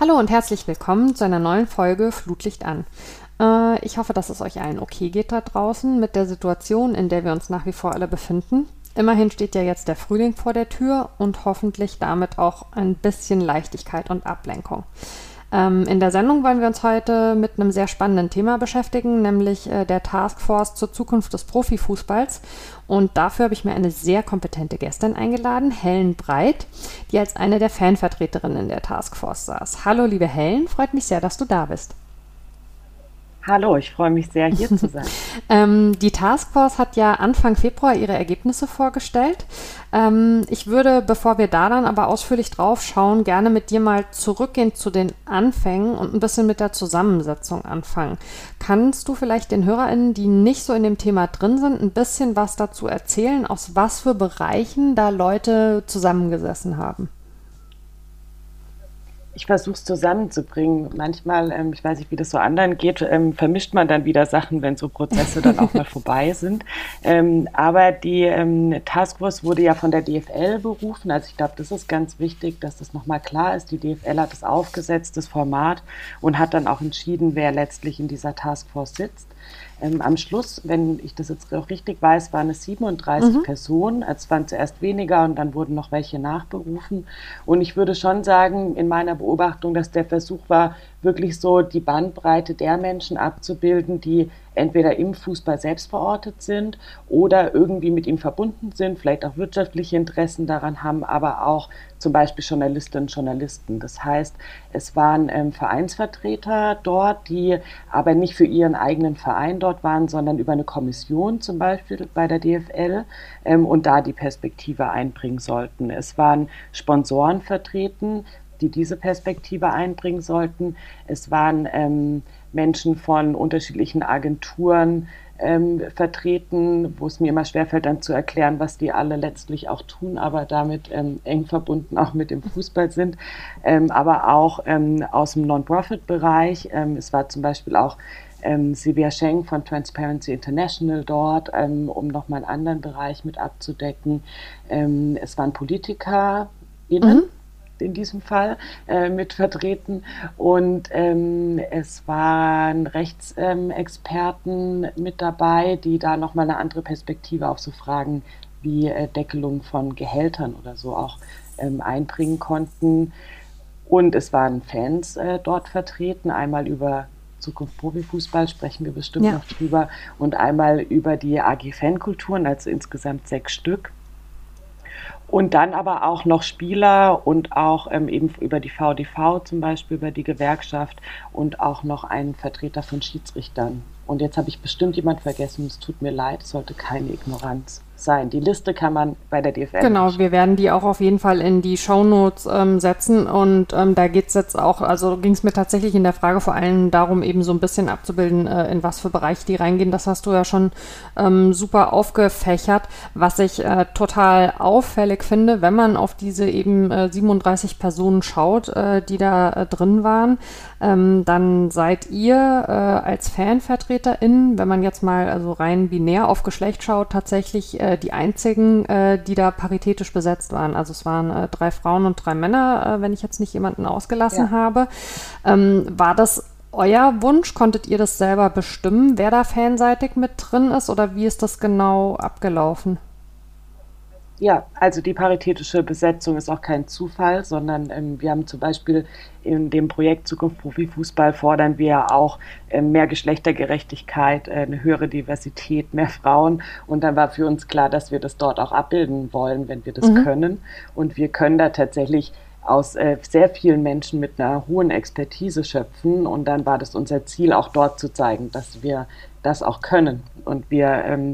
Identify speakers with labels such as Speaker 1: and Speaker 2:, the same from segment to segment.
Speaker 1: Hallo und herzlich willkommen zu einer neuen Folge Flutlicht an. Äh, ich hoffe, dass es euch allen okay geht da draußen mit der Situation, in der wir uns nach wie vor alle befinden. Immerhin steht ja jetzt der Frühling vor der Tür und hoffentlich damit auch ein bisschen Leichtigkeit und Ablenkung. Ähm, in der Sendung wollen wir uns heute mit einem sehr spannenden Thema beschäftigen, nämlich äh, der Taskforce zur Zukunft des Profifußballs. Und dafür habe ich mir eine sehr kompetente Gästin eingeladen, Helen Breit, die als eine der Fanvertreterinnen in der Taskforce saß. Hallo, liebe Helen, freut mich sehr, dass du da bist.
Speaker 2: Hallo, ich freue mich sehr, hier zu sein.
Speaker 1: ähm, die Taskforce hat ja Anfang Februar ihre Ergebnisse vorgestellt. Ähm, ich würde, bevor wir da dann aber ausführlich drauf schauen, gerne mit dir mal zurückgehen zu den Anfängen und ein bisschen mit der Zusammensetzung anfangen. Kannst du vielleicht den HörerInnen, die nicht so in dem Thema drin sind, ein bisschen was dazu erzählen, aus was für Bereichen da Leute zusammengesessen haben?
Speaker 2: Ich versuche es zusammenzubringen. Manchmal, ähm, ich weiß nicht, wie das so anderen geht, ähm, vermischt man dann wieder Sachen, wenn so Prozesse dann auch mal vorbei sind. Ähm, aber die ähm, Taskforce wurde ja von der DFL berufen. Also ich glaube, das ist ganz wichtig, dass das nochmal klar ist. Die DFL hat das aufgesetzt, das Format, und hat dann auch entschieden, wer letztlich in dieser Taskforce sitzt. Ähm, am Schluss, wenn ich das jetzt auch richtig weiß, waren es 37 mhm. Personen. Es waren zuerst weniger und dann wurden noch welche nachberufen. Und ich würde schon sagen, in meiner Beobachtung, dass der Versuch war, wirklich so die Bandbreite der Menschen abzubilden, die entweder im Fußball selbst verortet sind oder irgendwie mit ihm verbunden sind, vielleicht auch wirtschaftliche Interessen daran haben, aber auch zum Beispiel Journalistinnen und Journalisten. Das heißt, es waren ähm, Vereinsvertreter dort, die aber nicht für ihren eigenen Verein dort waren, sondern über eine Kommission zum Beispiel bei der DFL ähm, und da die Perspektive einbringen sollten. Es waren Sponsoren vertreten, die diese Perspektive einbringen sollten. Es waren ähm, Menschen von unterschiedlichen Agenturen ähm, vertreten, wo es mir immer schwerfällt, dann zu erklären, was die alle letztlich auch tun, aber damit ähm, eng verbunden auch mit dem Fußball sind, ähm, aber auch ähm, aus dem Non-Profit-Bereich. Ähm, es war zum Beispiel auch ähm, Silvia Schenk von Transparency International dort, ähm, um nochmal einen anderen Bereich mit abzudecken. Ähm, es waren PolitikerInnen, mhm in diesem Fall äh, mit vertreten. Und ähm, es waren Rechtsexperten ähm, mit dabei, die da nochmal eine andere Perspektive auf so Fragen wie äh, Deckelung von Gehältern oder so auch ähm, einbringen konnten. Und es waren Fans äh, dort vertreten, einmal über Zukunft Profifußball sprechen wir bestimmt ja. noch drüber und einmal über die AG Fankulturen, also insgesamt sechs Stück. Und dann aber auch noch Spieler und auch ähm, eben über die VDV zum Beispiel, über die Gewerkschaft und auch noch einen Vertreter von Schiedsrichtern. Und jetzt habe ich bestimmt jemand vergessen, es tut mir leid, es sollte keine Ignoranz sein. Die Liste kann man bei der DFL.
Speaker 1: Genau, wir werden die auch auf jeden Fall in die Shownotes ähm, setzen und ähm, da geht es jetzt auch, also ging es mir tatsächlich in der Frage vor allem darum, eben so ein bisschen abzubilden, äh, in was für Bereiche die reingehen. Das hast du ja schon ähm, super aufgefächert, was ich äh, total auffällig finde, wenn man auf diese eben äh, 37 Personen schaut, äh, die da äh, drin waren, ähm, dann seid ihr äh, als FanvertreterInnen, wenn man jetzt mal also rein binär auf Geschlecht schaut, tatsächlich äh, die einzigen, äh, die da paritätisch besetzt waren. Also es waren äh, drei Frauen und drei Männer, äh, wenn ich jetzt nicht jemanden ausgelassen ja. habe. Ähm, war das euer Wunsch? Konntet ihr das selber bestimmen, wer da fanseitig mit drin ist oder wie ist das genau abgelaufen?
Speaker 2: Ja, also die paritätische Besetzung ist auch kein Zufall, sondern ähm, wir haben zum Beispiel in dem Projekt Zukunft Profifußball fordern wir auch äh, mehr Geschlechtergerechtigkeit, äh, eine höhere Diversität, mehr Frauen. Und dann war für uns klar, dass wir das dort auch abbilden wollen, wenn wir das mhm. können. Und wir können da tatsächlich aus äh, sehr vielen Menschen mit einer hohen Expertise schöpfen. Und dann war das unser Ziel, auch dort zu zeigen, dass wir das auch können und wir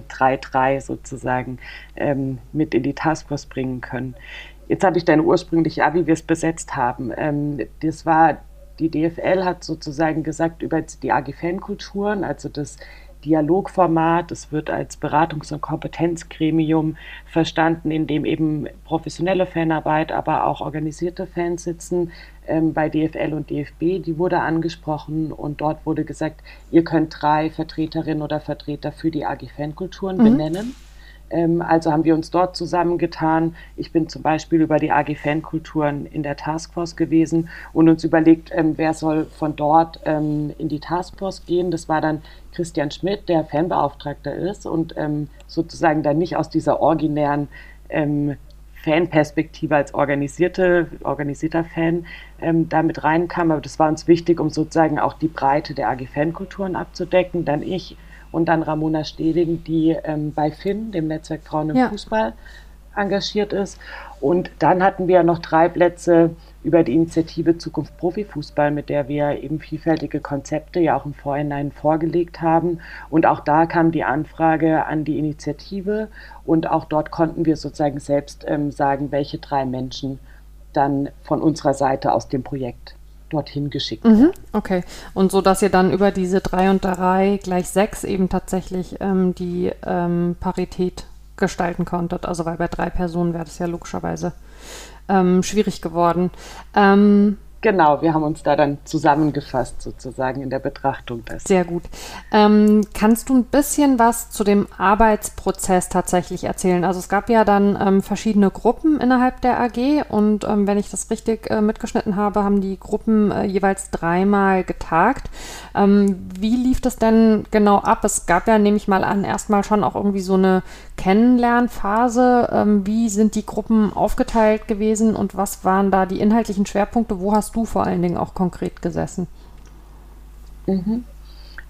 Speaker 2: 3-3 ähm, sozusagen ähm, mit in die Taskforce bringen können. Jetzt habe ich deine ursprüngliche, ja, wie wir es besetzt haben. Ähm, das war, die DFL hat sozusagen gesagt, über die AG Fankulturen, also das Dialogformat. Es wird als Beratungs- und Kompetenzgremium verstanden, in dem eben professionelle Fanarbeit, aber auch organisierte Fans sitzen ähm, bei DFL und DFB. Die wurde angesprochen und dort wurde gesagt, ihr könnt drei Vertreterinnen oder Vertreter für die AG Fankulturen mhm. benennen. Ähm, also haben wir uns dort zusammengetan. Ich bin zum Beispiel über die AG Fankulturen in der Taskforce gewesen und uns überlegt, ähm, wer soll von dort ähm, in die Taskforce gehen. Das war dann Christian Schmidt, der Fanbeauftragter ist und sozusagen dann nicht aus dieser originären Fanperspektive als organisierte, organisierter Fan ähm, damit reinkam. Aber das war uns wichtig, um sozusagen auch die Breite der AG Fankulturen abzudecken. Dann ich und dann Ramona Steding, die ähm, bei FIN, dem Netzwerk Frauen im ja. Fußball, engagiert ist. Und dann hatten wir noch drei Plätze über die Initiative Zukunft Profifußball, mit der wir eben vielfältige Konzepte ja auch im Vorhinein vorgelegt haben. Und auch da kam die Anfrage an die Initiative und auch dort konnten wir sozusagen selbst ähm, sagen, welche drei Menschen dann von unserer Seite aus dem Projekt dorthin geschickt
Speaker 1: mhm. Okay. Und so, dass ihr dann über diese drei und drei gleich sechs eben tatsächlich ähm, die ähm, Parität gestalten konntet. Also weil bei drei Personen wäre das ja logischerweise ähm, schwierig geworden. Ähm,
Speaker 2: Genau, wir haben uns da dann zusammengefasst sozusagen in der Betrachtung
Speaker 1: dessen. Sehr gut. Ähm, kannst du ein bisschen was zu dem Arbeitsprozess tatsächlich erzählen? Also es gab ja dann ähm, verschiedene Gruppen innerhalb der AG und ähm, wenn ich das richtig äh, mitgeschnitten habe, haben die Gruppen äh, jeweils dreimal getagt. Ähm, wie lief das denn genau ab? Es gab ja, nehme ich mal an, erstmal schon auch irgendwie so eine Kennenlernphase. Ähm, wie sind die Gruppen aufgeteilt gewesen und was waren da die inhaltlichen Schwerpunkte? Wo hast hast du vor allen Dingen auch konkret gesessen?
Speaker 2: Mhm.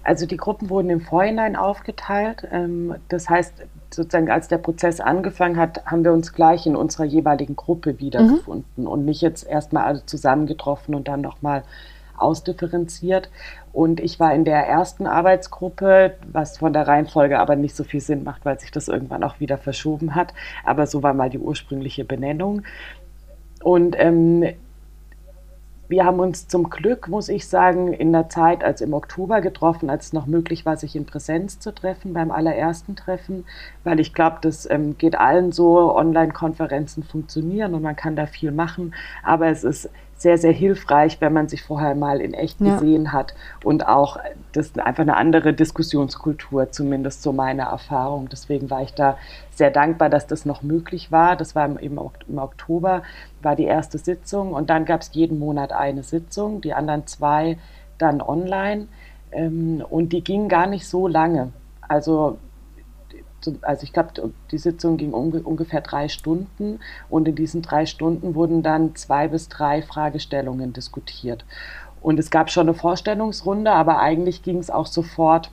Speaker 2: Also die Gruppen wurden im Vorhinein aufgeteilt. Ähm, das heißt, sozusagen als der Prozess angefangen hat, haben wir uns gleich in unserer jeweiligen Gruppe wiedergefunden mhm. und nicht jetzt erstmal alle zusammengetroffen und dann nochmal ausdifferenziert. Und ich war in der ersten Arbeitsgruppe, was von der Reihenfolge aber nicht so viel Sinn macht, weil sich das irgendwann auch wieder verschoben hat. Aber so war mal die ursprüngliche Benennung. Und ähm, wir haben uns zum Glück, muss ich sagen, in der Zeit, als im Oktober getroffen, als es noch möglich war, sich in Präsenz zu treffen, beim allerersten Treffen, weil ich glaube, das ähm, geht allen so, Online-Konferenzen funktionieren und man kann da viel machen, aber es ist sehr, sehr hilfreich, wenn man sich vorher mal in echt ja. gesehen hat und auch das ist einfach eine andere Diskussionskultur, zumindest so meine Erfahrung. Deswegen war ich da sehr dankbar, dass das noch möglich war. Das war im, im Oktober, war die erste Sitzung und dann gab es jeden Monat eine Sitzung, die anderen zwei dann online ähm, und die gingen gar nicht so lange. Also also ich glaube, die Sitzung ging um, ungefähr drei Stunden und in diesen drei Stunden wurden dann zwei bis drei Fragestellungen diskutiert. Und es gab schon eine Vorstellungsrunde, aber eigentlich ging es auch sofort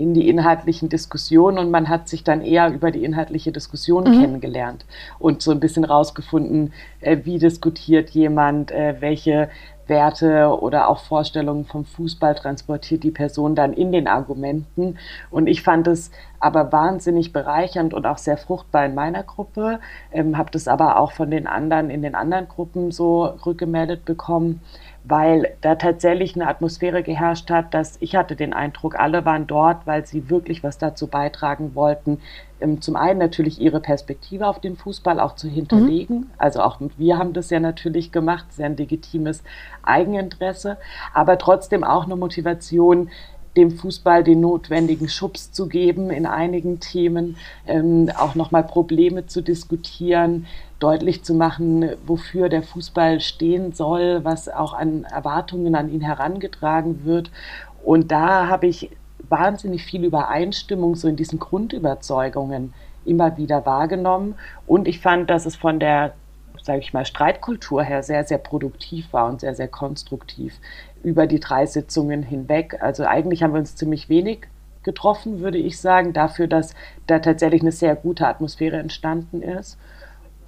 Speaker 2: in die inhaltlichen Diskussionen und man hat sich dann eher über die inhaltliche Diskussion mhm. kennengelernt und so ein bisschen rausgefunden, äh, wie diskutiert jemand, äh, welche Werte oder auch Vorstellungen vom Fußball transportiert die Person dann in den Argumenten. Und ich fand es aber wahnsinnig bereichernd und auch sehr fruchtbar in meiner Gruppe, ähm, habe das aber auch von den anderen in den anderen Gruppen so rückgemeldet bekommen weil da tatsächlich eine Atmosphäre geherrscht hat, dass ich hatte den Eindruck, alle waren dort, weil sie wirklich was dazu beitragen wollten, zum einen natürlich ihre Perspektive auf den Fußball auch zu hinterlegen. Mhm. Also auch wir haben das ja natürlich gemacht, sehr ein legitimes Eigeninteresse, aber trotzdem auch eine Motivation, dem Fußball den notwendigen Schubs zu geben in einigen Themen, ähm, auch nochmal Probleme zu diskutieren, deutlich zu machen, wofür der Fußball stehen soll, was auch an Erwartungen an ihn herangetragen wird. Und da habe ich wahnsinnig viel Übereinstimmung so in diesen Grundüberzeugungen immer wieder wahrgenommen. Und ich fand, dass es von der, sage ich mal, Streitkultur her sehr, sehr produktiv war und sehr, sehr konstruktiv über die drei Sitzungen hinweg. Also eigentlich haben wir uns ziemlich wenig getroffen, würde ich sagen, dafür, dass da tatsächlich eine sehr gute Atmosphäre entstanden ist.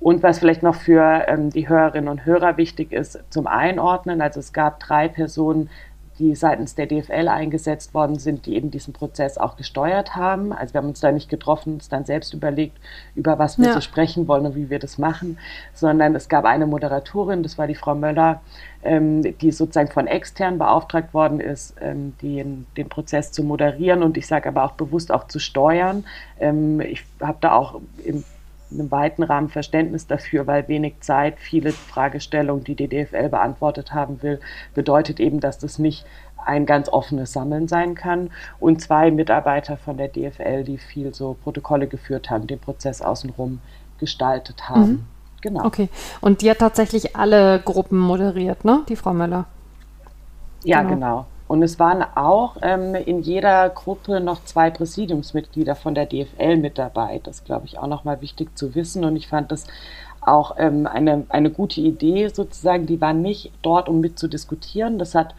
Speaker 2: Und was vielleicht noch für ähm, die Hörerinnen und Hörer wichtig ist zum Einordnen, also es gab drei Personen, die seitens der DFL eingesetzt worden sind, die eben diesen Prozess auch gesteuert haben. Also wir haben uns da nicht getroffen, uns dann selbst überlegt, über was wir ja. so sprechen wollen und wie wir das machen, sondern es gab eine Moderatorin, das war die Frau Möller, ähm, die sozusagen von extern beauftragt worden ist, ähm, den, den Prozess zu moderieren und ich sage aber auch bewusst auch zu steuern. Ähm, ich habe da auch im einem weiten Rahmen Verständnis dafür, weil wenig Zeit, viele Fragestellungen, die die DFL beantwortet haben will, bedeutet eben, dass das nicht ein ganz offenes Sammeln sein kann und zwei Mitarbeiter von der DFL, die viel so Protokolle geführt haben, den Prozess außenrum gestaltet haben. Mhm.
Speaker 1: Genau. Okay. Und die hat tatsächlich alle Gruppen moderiert, ne? Die Frau Möller.
Speaker 2: Ja, genau. genau. Und es waren auch ähm, in jeder Gruppe noch zwei Präsidiumsmitglieder von der DFL mit dabei. Das glaube ich auch nochmal wichtig zu wissen. Und ich fand das auch ähm, eine, eine gute Idee sozusagen. Die waren nicht dort, um mitzudiskutieren. Das hat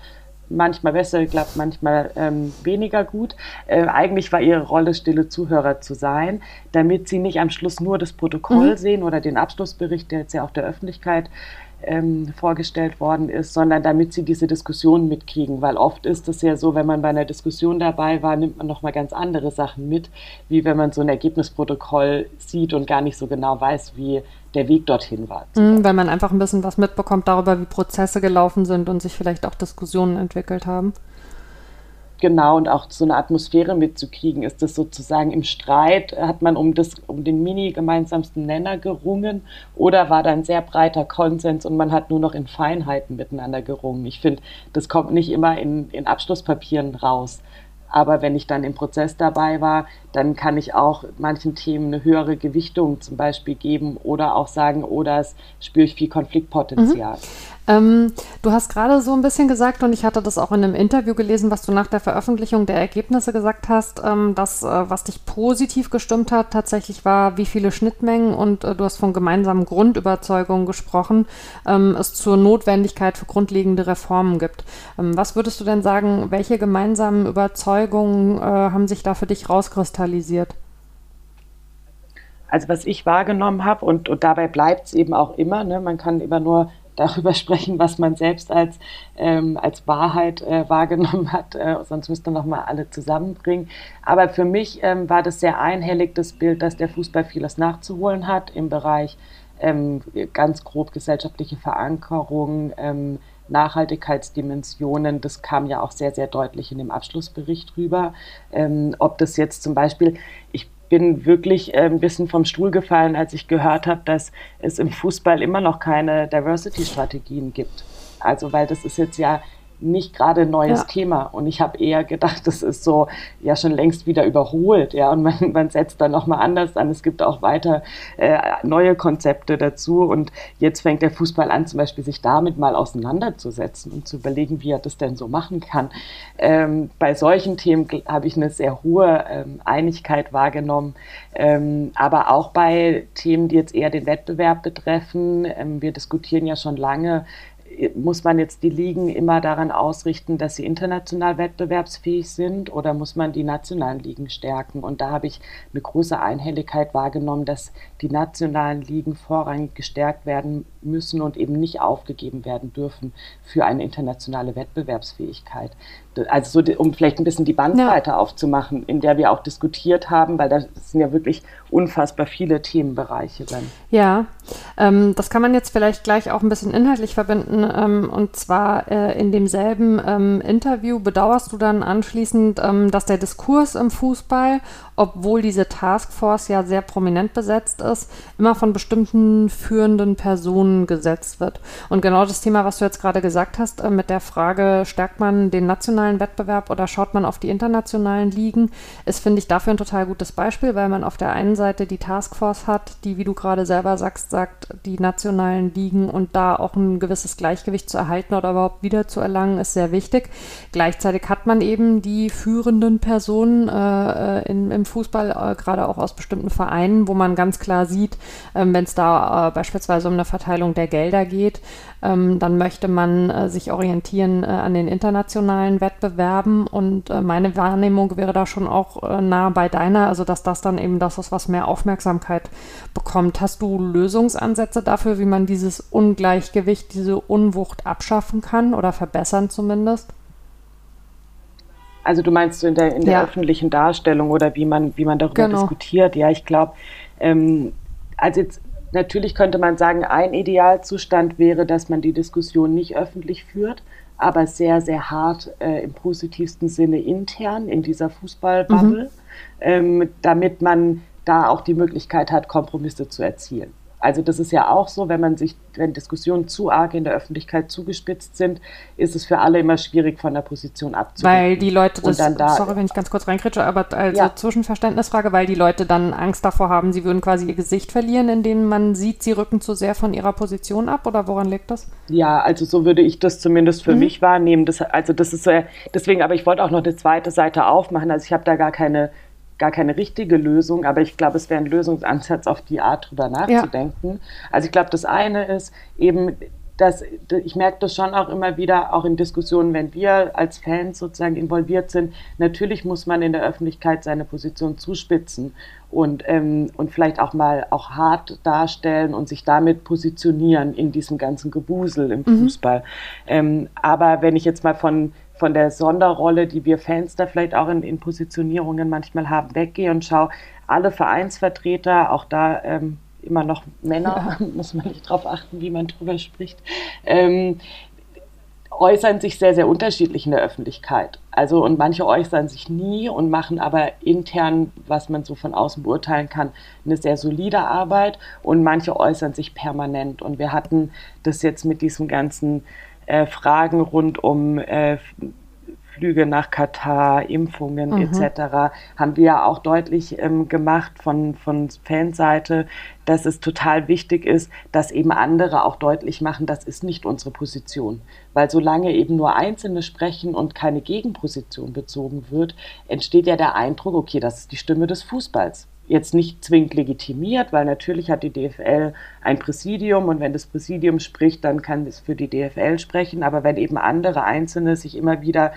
Speaker 2: manchmal besser geklappt, manchmal ähm, weniger gut. Äh, eigentlich war ihre Rolle, stille Zuhörer zu sein, damit sie nicht am Schluss nur das Protokoll mhm. sehen oder den Abschlussbericht, der jetzt ja auch der Öffentlichkeit ähm, vorgestellt worden ist, sondern damit sie diese Diskussion mitkriegen, weil oft ist es ja so, wenn man bei einer Diskussion dabei war, nimmt man nochmal ganz andere Sachen mit, wie wenn man so ein Ergebnisprotokoll sieht und gar nicht so genau weiß, wie der Weg dorthin war.
Speaker 1: Mhm, weil man einfach ein bisschen was mitbekommt darüber, wie Prozesse gelaufen sind und sich vielleicht auch Diskussionen entwickelt haben.
Speaker 2: Genau, und auch so eine Atmosphäre mitzukriegen, ist das sozusagen im Streit, hat man um, das, um den mini-gemeinsamsten Nenner gerungen oder war da ein sehr breiter Konsens und man hat nur noch in Feinheiten miteinander gerungen. Ich finde, das kommt nicht immer in, in Abschlusspapieren raus. Aber wenn ich dann im Prozess dabei war, dann kann ich auch manchen Themen eine höhere Gewichtung zum Beispiel geben oder auch sagen, oh, das spüre ich viel Konfliktpotenzial. Mhm.
Speaker 1: Ähm, du hast gerade so ein bisschen gesagt, und ich hatte das auch in einem Interview gelesen, was du nach der Veröffentlichung der Ergebnisse gesagt hast, ähm, dass äh, was dich positiv gestimmt hat, tatsächlich war, wie viele Schnittmengen und äh, du hast von gemeinsamen Grundüberzeugungen gesprochen, ähm, es zur Notwendigkeit für grundlegende Reformen gibt. Ähm, was würdest du denn sagen, welche gemeinsamen Überzeugungen äh, haben sich da für dich rauskristallisiert?
Speaker 2: Also was ich wahrgenommen habe und, und dabei bleibt es eben auch immer, ne? man kann immer nur darüber sprechen, was man selbst als, ähm, als Wahrheit äh, wahrgenommen hat, äh, sonst müsste man nochmal alle zusammenbringen. Aber für mich ähm, war das sehr einhellig, das Bild, dass der Fußball vieles nachzuholen hat im Bereich ähm, ganz grob gesellschaftliche Verankerung, ähm, Nachhaltigkeitsdimensionen, das kam ja auch sehr, sehr deutlich in dem Abschlussbericht rüber. Ähm, ob das jetzt zum Beispiel, ich bin wirklich äh, ein bisschen vom Stuhl gefallen, als ich gehört habe, dass es im Fußball immer noch keine Diversity-Strategien gibt. Also, weil das ist jetzt ja nicht gerade ein neues ja. Thema. Und ich habe eher gedacht, das ist so ja schon längst wieder überholt. Ja, und man, man setzt dann nochmal anders an. Es gibt auch weiter äh, neue Konzepte dazu. Und jetzt fängt der Fußball an, zum Beispiel sich damit mal auseinanderzusetzen und zu überlegen, wie er das denn so machen kann. Ähm, bei solchen Themen habe ich eine sehr hohe ähm, Einigkeit wahrgenommen. Ähm, aber auch bei Themen, die jetzt eher den Wettbewerb betreffen. Ähm, wir diskutieren ja schon lange muss man jetzt die Ligen immer daran ausrichten, dass sie international wettbewerbsfähig sind oder muss man die nationalen Ligen stärken? Und da habe ich eine große Einhelligkeit wahrgenommen, dass die nationalen Ligen vorrangig gestärkt werden müssen und eben nicht aufgegeben werden dürfen für eine internationale Wettbewerbsfähigkeit also so, um vielleicht ein bisschen die Bandbreite ja. aufzumachen, in der wir auch diskutiert haben, weil da sind ja wirklich unfassbar viele Themenbereiche drin.
Speaker 1: Ja, ähm, das kann man jetzt vielleicht gleich auch ein bisschen inhaltlich verbinden. Ähm, und zwar äh, in demselben ähm, Interview bedauerst du dann anschließend, ähm, dass der Diskurs im Fußball, obwohl diese Taskforce ja sehr prominent besetzt ist, immer von bestimmten führenden Personen gesetzt wird. Und genau das Thema, was du jetzt gerade gesagt hast, äh, mit der Frage, stärkt man den nationalen Wettbewerb oder schaut man auf die internationalen Ligen, ist, finde ich, dafür ein total gutes Beispiel, weil man auf der einen Seite die Taskforce hat, die, wie du gerade selber sagst, sagt, die nationalen Ligen und da auch ein gewisses Gleichgewicht zu erhalten oder überhaupt wiederzuerlangen, ist sehr wichtig. Gleichzeitig hat man eben die führenden Personen äh, äh in, im Fußball, äh, gerade auch aus bestimmten Vereinen, wo man ganz klar sieht, äh, wenn es da äh, beispielsweise um eine Verteilung der Gelder geht, ähm, dann möchte man äh, sich orientieren an den internationalen Wettbewerben und meine Wahrnehmung wäre da schon auch nah bei deiner, also dass das dann eben das ist, was mehr Aufmerksamkeit bekommt. Hast du Lösungsansätze dafür, wie man dieses Ungleichgewicht, diese Unwucht abschaffen kann oder verbessern zumindest?
Speaker 2: Also du meinst in der, in der ja. öffentlichen Darstellung oder wie man, wie man darüber genau. diskutiert? Ja, ich glaube, ähm, also jetzt natürlich könnte man sagen, ein Idealzustand wäre, dass man die Diskussion nicht öffentlich führt, aber sehr, sehr hart äh, im positivsten Sinne intern in dieser Fußballbubble, mhm. ähm, damit man da auch die Möglichkeit hat, Kompromisse zu erzielen. Also das ist ja auch so, wenn man sich, wenn Diskussionen zu arg in der Öffentlichkeit zugespitzt sind, ist es für alle immer schwierig, von der Position abzugehen.
Speaker 1: Weil die Leute das, da, sorry, wenn ich ganz kurz reinkritsche, aber also ja. Zwischenverständnisfrage, weil die Leute dann Angst davor haben, sie würden quasi ihr Gesicht verlieren, indem man sieht, sie rücken zu sehr von ihrer Position ab oder woran liegt das?
Speaker 2: Ja, also so würde ich das zumindest für mhm. mich wahrnehmen. Das, also das ist so, deswegen, aber ich wollte auch noch eine zweite Seite aufmachen. Also ich habe da gar keine gar keine richtige Lösung, aber ich glaube, es wäre ein Lösungsansatz, auf die Art drüber nachzudenken. Ja. Also ich glaube, das eine ist eben, dass ich merke das schon auch immer wieder, auch in Diskussionen, wenn wir als Fans sozusagen involviert sind. Natürlich muss man in der Öffentlichkeit seine Position zuspitzen und, ähm, und vielleicht auch mal auch hart darstellen und sich damit positionieren in diesem ganzen Gewusel im mhm. Fußball. Ähm, aber wenn ich jetzt mal von von der Sonderrolle, die wir Fans da vielleicht auch in, in Positionierungen manchmal haben, weggehe und schaue, alle Vereinsvertreter, auch da ähm, immer noch Männer, ja. muss man nicht darauf achten, wie man drüber spricht, ähm, äußern sich sehr, sehr unterschiedlich in der Öffentlichkeit. Also und manche äußern sich nie und machen aber intern, was man so von außen beurteilen kann, eine sehr solide Arbeit und manche äußern sich permanent. Und wir hatten das jetzt mit diesem ganzen äh, Fragen rund um äh, Flüge nach Katar, Impfungen mhm. etc. haben wir ja auch deutlich ähm, gemacht von, von Fanseite, dass es total wichtig ist, dass eben andere auch deutlich machen, das ist nicht unsere Position. Weil solange eben nur Einzelne sprechen und keine Gegenposition bezogen wird, entsteht ja der Eindruck, okay, das ist die Stimme des Fußballs jetzt nicht zwingend legitimiert, weil natürlich hat die DFL ein Präsidium und wenn das Präsidium spricht, dann kann es für die DFL sprechen. Aber wenn eben andere Einzelne sich immer wieder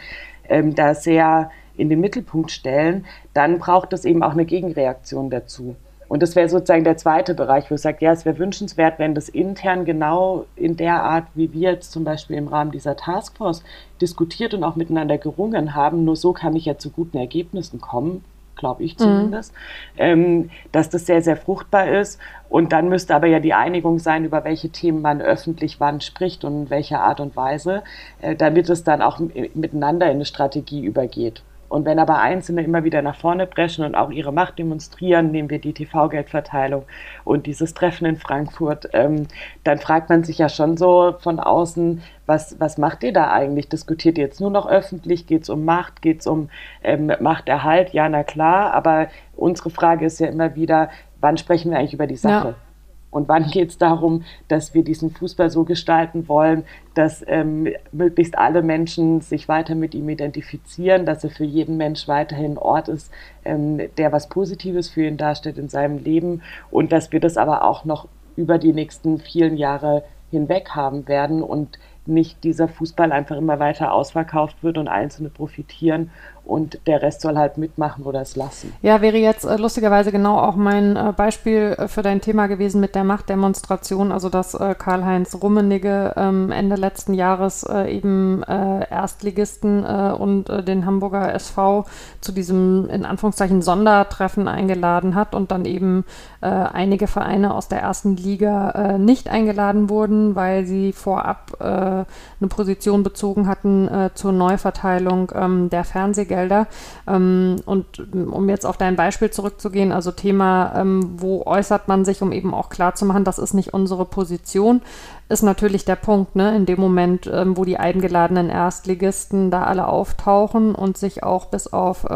Speaker 2: ähm, da sehr in den Mittelpunkt stellen, dann braucht es eben auch eine Gegenreaktion dazu. Und das wäre sozusagen der zweite Bereich, wo ich sage, ja, es wäre wünschenswert, wenn das intern genau in der Art, wie wir jetzt zum Beispiel im Rahmen dieser Taskforce diskutiert und auch miteinander gerungen haben, nur so kann ich ja zu guten Ergebnissen kommen, glaube ich zumindest, mhm. ähm, dass das sehr, sehr fruchtbar ist. Und dann müsste aber ja die Einigung sein, über welche Themen man öffentlich wann spricht und in welcher Art und Weise, äh, damit es dann auch miteinander in eine Strategie übergeht. Und wenn aber Einzelne immer wieder nach vorne preschen und auch ihre Macht demonstrieren, nehmen wir die TV-Geldverteilung und dieses Treffen in Frankfurt, ähm, dann fragt man sich ja schon so von außen, was, was macht ihr da eigentlich? Diskutiert ihr jetzt nur noch öffentlich? Geht es um Macht? Geht es um ähm, Machterhalt? Ja, na klar, aber unsere Frage ist ja immer wieder, wann sprechen wir eigentlich über die Sache? Ja. Und wann geht es darum, dass wir diesen Fußball so gestalten wollen, dass ähm, möglichst alle Menschen sich weiter mit ihm identifizieren, dass er für jeden Mensch weiterhin ein Ort ist, ähm, der was Positives für ihn darstellt in seinem Leben. Und dass wir das aber auch noch über die nächsten vielen Jahre hinweg haben werden und nicht dieser Fußball einfach immer weiter ausverkauft wird und Einzelne profitieren und der Rest soll halt mitmachen oder es lassen.
Speaker 1: Ja, wäre jetzt äh, lustigerweise genau auch mein äh, Beispiel äh, für dein Thema gewesen mit der Machtdemonstration, also dass äh, Karl-Heinz Rummenigge ähm, Ende letzten Jahres äh, eben Erstligisten und den Hamburger SV zu diesem in Anführungszeichen Sondertreffen eingeladen hat und dann eben einige Vereine aus der ersten Liga nicht eingeladen wurden, weil sie vorab eine Position bezogen hatten zur Neuverteilung ähm, der Fernsehgelder Gelder. Ähm, und um jetzt auf dein Beispiel zurückzugehen, also Thema, ähm, wo äußert man sich, um eben auch klarzumachen, das ist nicht unsere Position, ist natürlich der Punkt, ne? in dem Moment, ähm, wo die eingeladenen Erstligisten da alle auftauchen und sich auch bis auf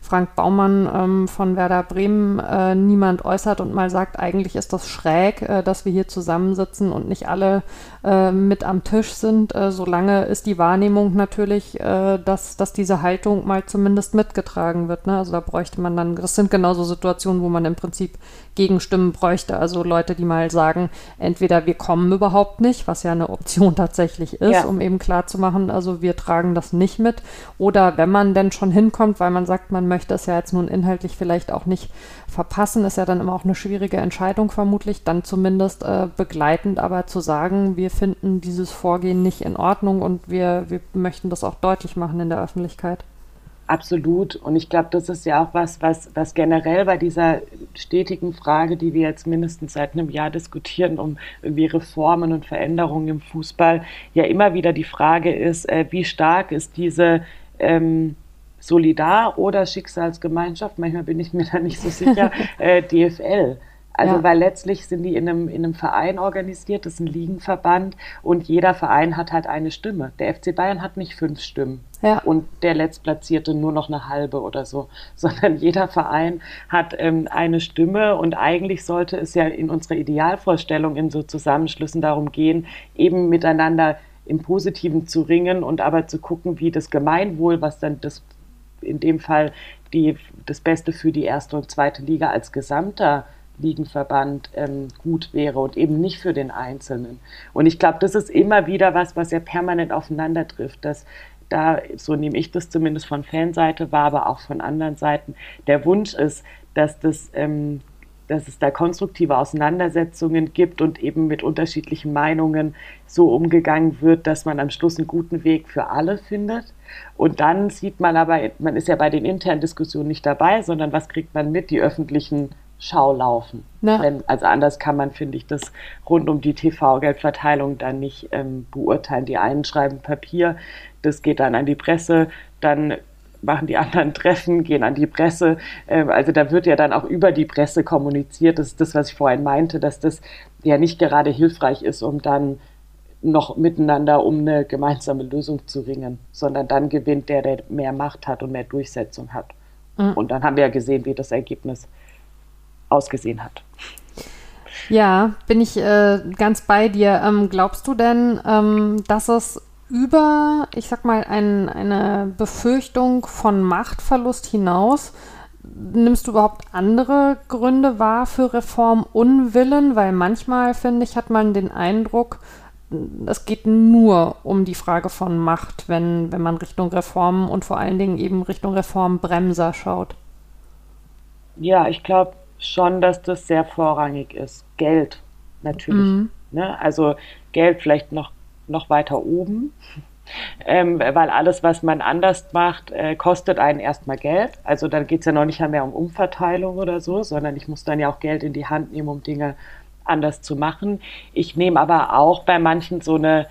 Speaker 1: Frank Baumann von Werder Bremen äh, niemand äußert und mal sagt, eigentlich ist das schräg, äh, dass wir hier zusammensitzen und nicht alle äh, mit am Tisch sind. Äh, solange ist die Wahrnehmung natürlich, äh, dass, dass diese Haltung mal zumindest mitgetragen wird. Ne? Also da bräuchte man dann, das sind genauso Situationen, wo man im Prinzip Gegenstimmen bräuchte. Also Leute, die mal sagen, entweder wir kommen überhaupt nicht, was ja eine Option tatsächlich ist, ja. um eben klarzumachen, also wir tragen das nicht mit. Oder wenn man denn schon hinkommt, weil man sagt, man möchte es ja jetzt nun inhaltlich vielleicht auch nicht verpassen, ist ja dann immer auch eine schwierige Entscheidung vermutlich, dann zumindest äh, begleitend aber zu sagen, wir finden dieses Vorgehen nicht in Ordnung und wir, wir möchten das auch deutlich machen in der Öffentlichkeit.
Speaker 2: Absolut. Und ich glaube, das ist ja auch was, was, was generell bei dieser stetigen Frage, die wir jetzt mindestens seit einem Jahr diskutieren, um irgendwie Reformen und Veränderungen im Fußball, ja immer wieder die Frage ist, äh, wie stark ist diese ähm, Solidar- oder Schicksalsgemeinschaft, manchmal bin ich mir da nicht so sicher, äh, DFL. Also ja. weil letztlich sind die in einem, in einem Verein organisiert, das ist ein Ligenverband und jeder Verein hat halt eine Stimme. Der FC Bayern hat nicht fünf Stimmen ja. und der Letztplatzierte nur noch eine halbe oder so, sondern jeder Verein hat ähm, eine Stimme und eigentlich sollte es ja in unserer Idealvorstellung in so Zusammenschlüssen darum gehen, eben miteinander im Positiven zu ringen und aber zu gucken, wie das Gemeinwohl, was dann das in dem Fall die, das Beste für die erste und zweite Liga als gesamter Ligenverband ähm, gut wäre und eben nicht für den Einzelnen. Und ich glaube, das ist immer wieder was, was ja permanent aufeinander trifft, dass da, so nehme ich das zumindest von Fanseite wahr, aber auch von anderen Seiten, der Wunsch ist, dass das ähm, dass es da konstruktive Auseinandersetzungen gibt und eben mit unterschiedlichen Meinungen so umgegangen wird, dass man am Schluss einen guten Weg für alle findet. Und dann sieht man aber, man ist ja bei den internen Diskussionen nicht dabei, sondern was kriegt man mit? Die öffentlichen Schaulaufen. Wenn, also anders kann man, finde ich, das rund um die TV-Geldverteilung dann nicht ähm, beurteilen. Die einen schreiben Papier, das geht dann an die Presse, dann machen die anderen Treffen, gehen an die Presse. Ähm, also da wird ja dann auch über die Presse kommuniziert. Das ist das, was ich vorhin meinte, dass das ja nicht gerade hilfreich ist, um dann noch miteinander um eine gemeinsame Lösung zu ringen, sondern dann gewinnt der, der mehr Macht hat und mehr Durchsetzung hat. Mhm. Und dann haben wir ja gesehen, wie das Ergebnis ausgesehen hat.
Speaker 1: Ja, bin ich äh, ganz bei dir. Ähm, glaubst du denn, ähm, dass es über, ich sag mal, ein, eine Befürchtung von Machtverlust hinaus nimmst du überhaupt andere Gründe wahr für Reformunwillen? Weil manchmal, finde ich, hat man den Eindruck, es geht nur um die Frage von Macht, wenn, wenn man Richtung Reformen und vor allen Dingen eben Richtung Reformbremser schaut.
Speaker 2: Ja, ich glaube schon, dass das sehr vorrangig ist. Geld, natürlich. Mhm. Ne? Also Geld vielleicht noch noch weiter oben. Ähm, weil alles, was man anders macht, äh, kostet einen erstmal Geld. Also dann geht es ja noch nicht mehr um Umverteilung oder so, sondern ich muss dann ja auch Geld in die Hand nehmen, um Dinge anders zu machen. Ich nehme aber auch bei manchen so eine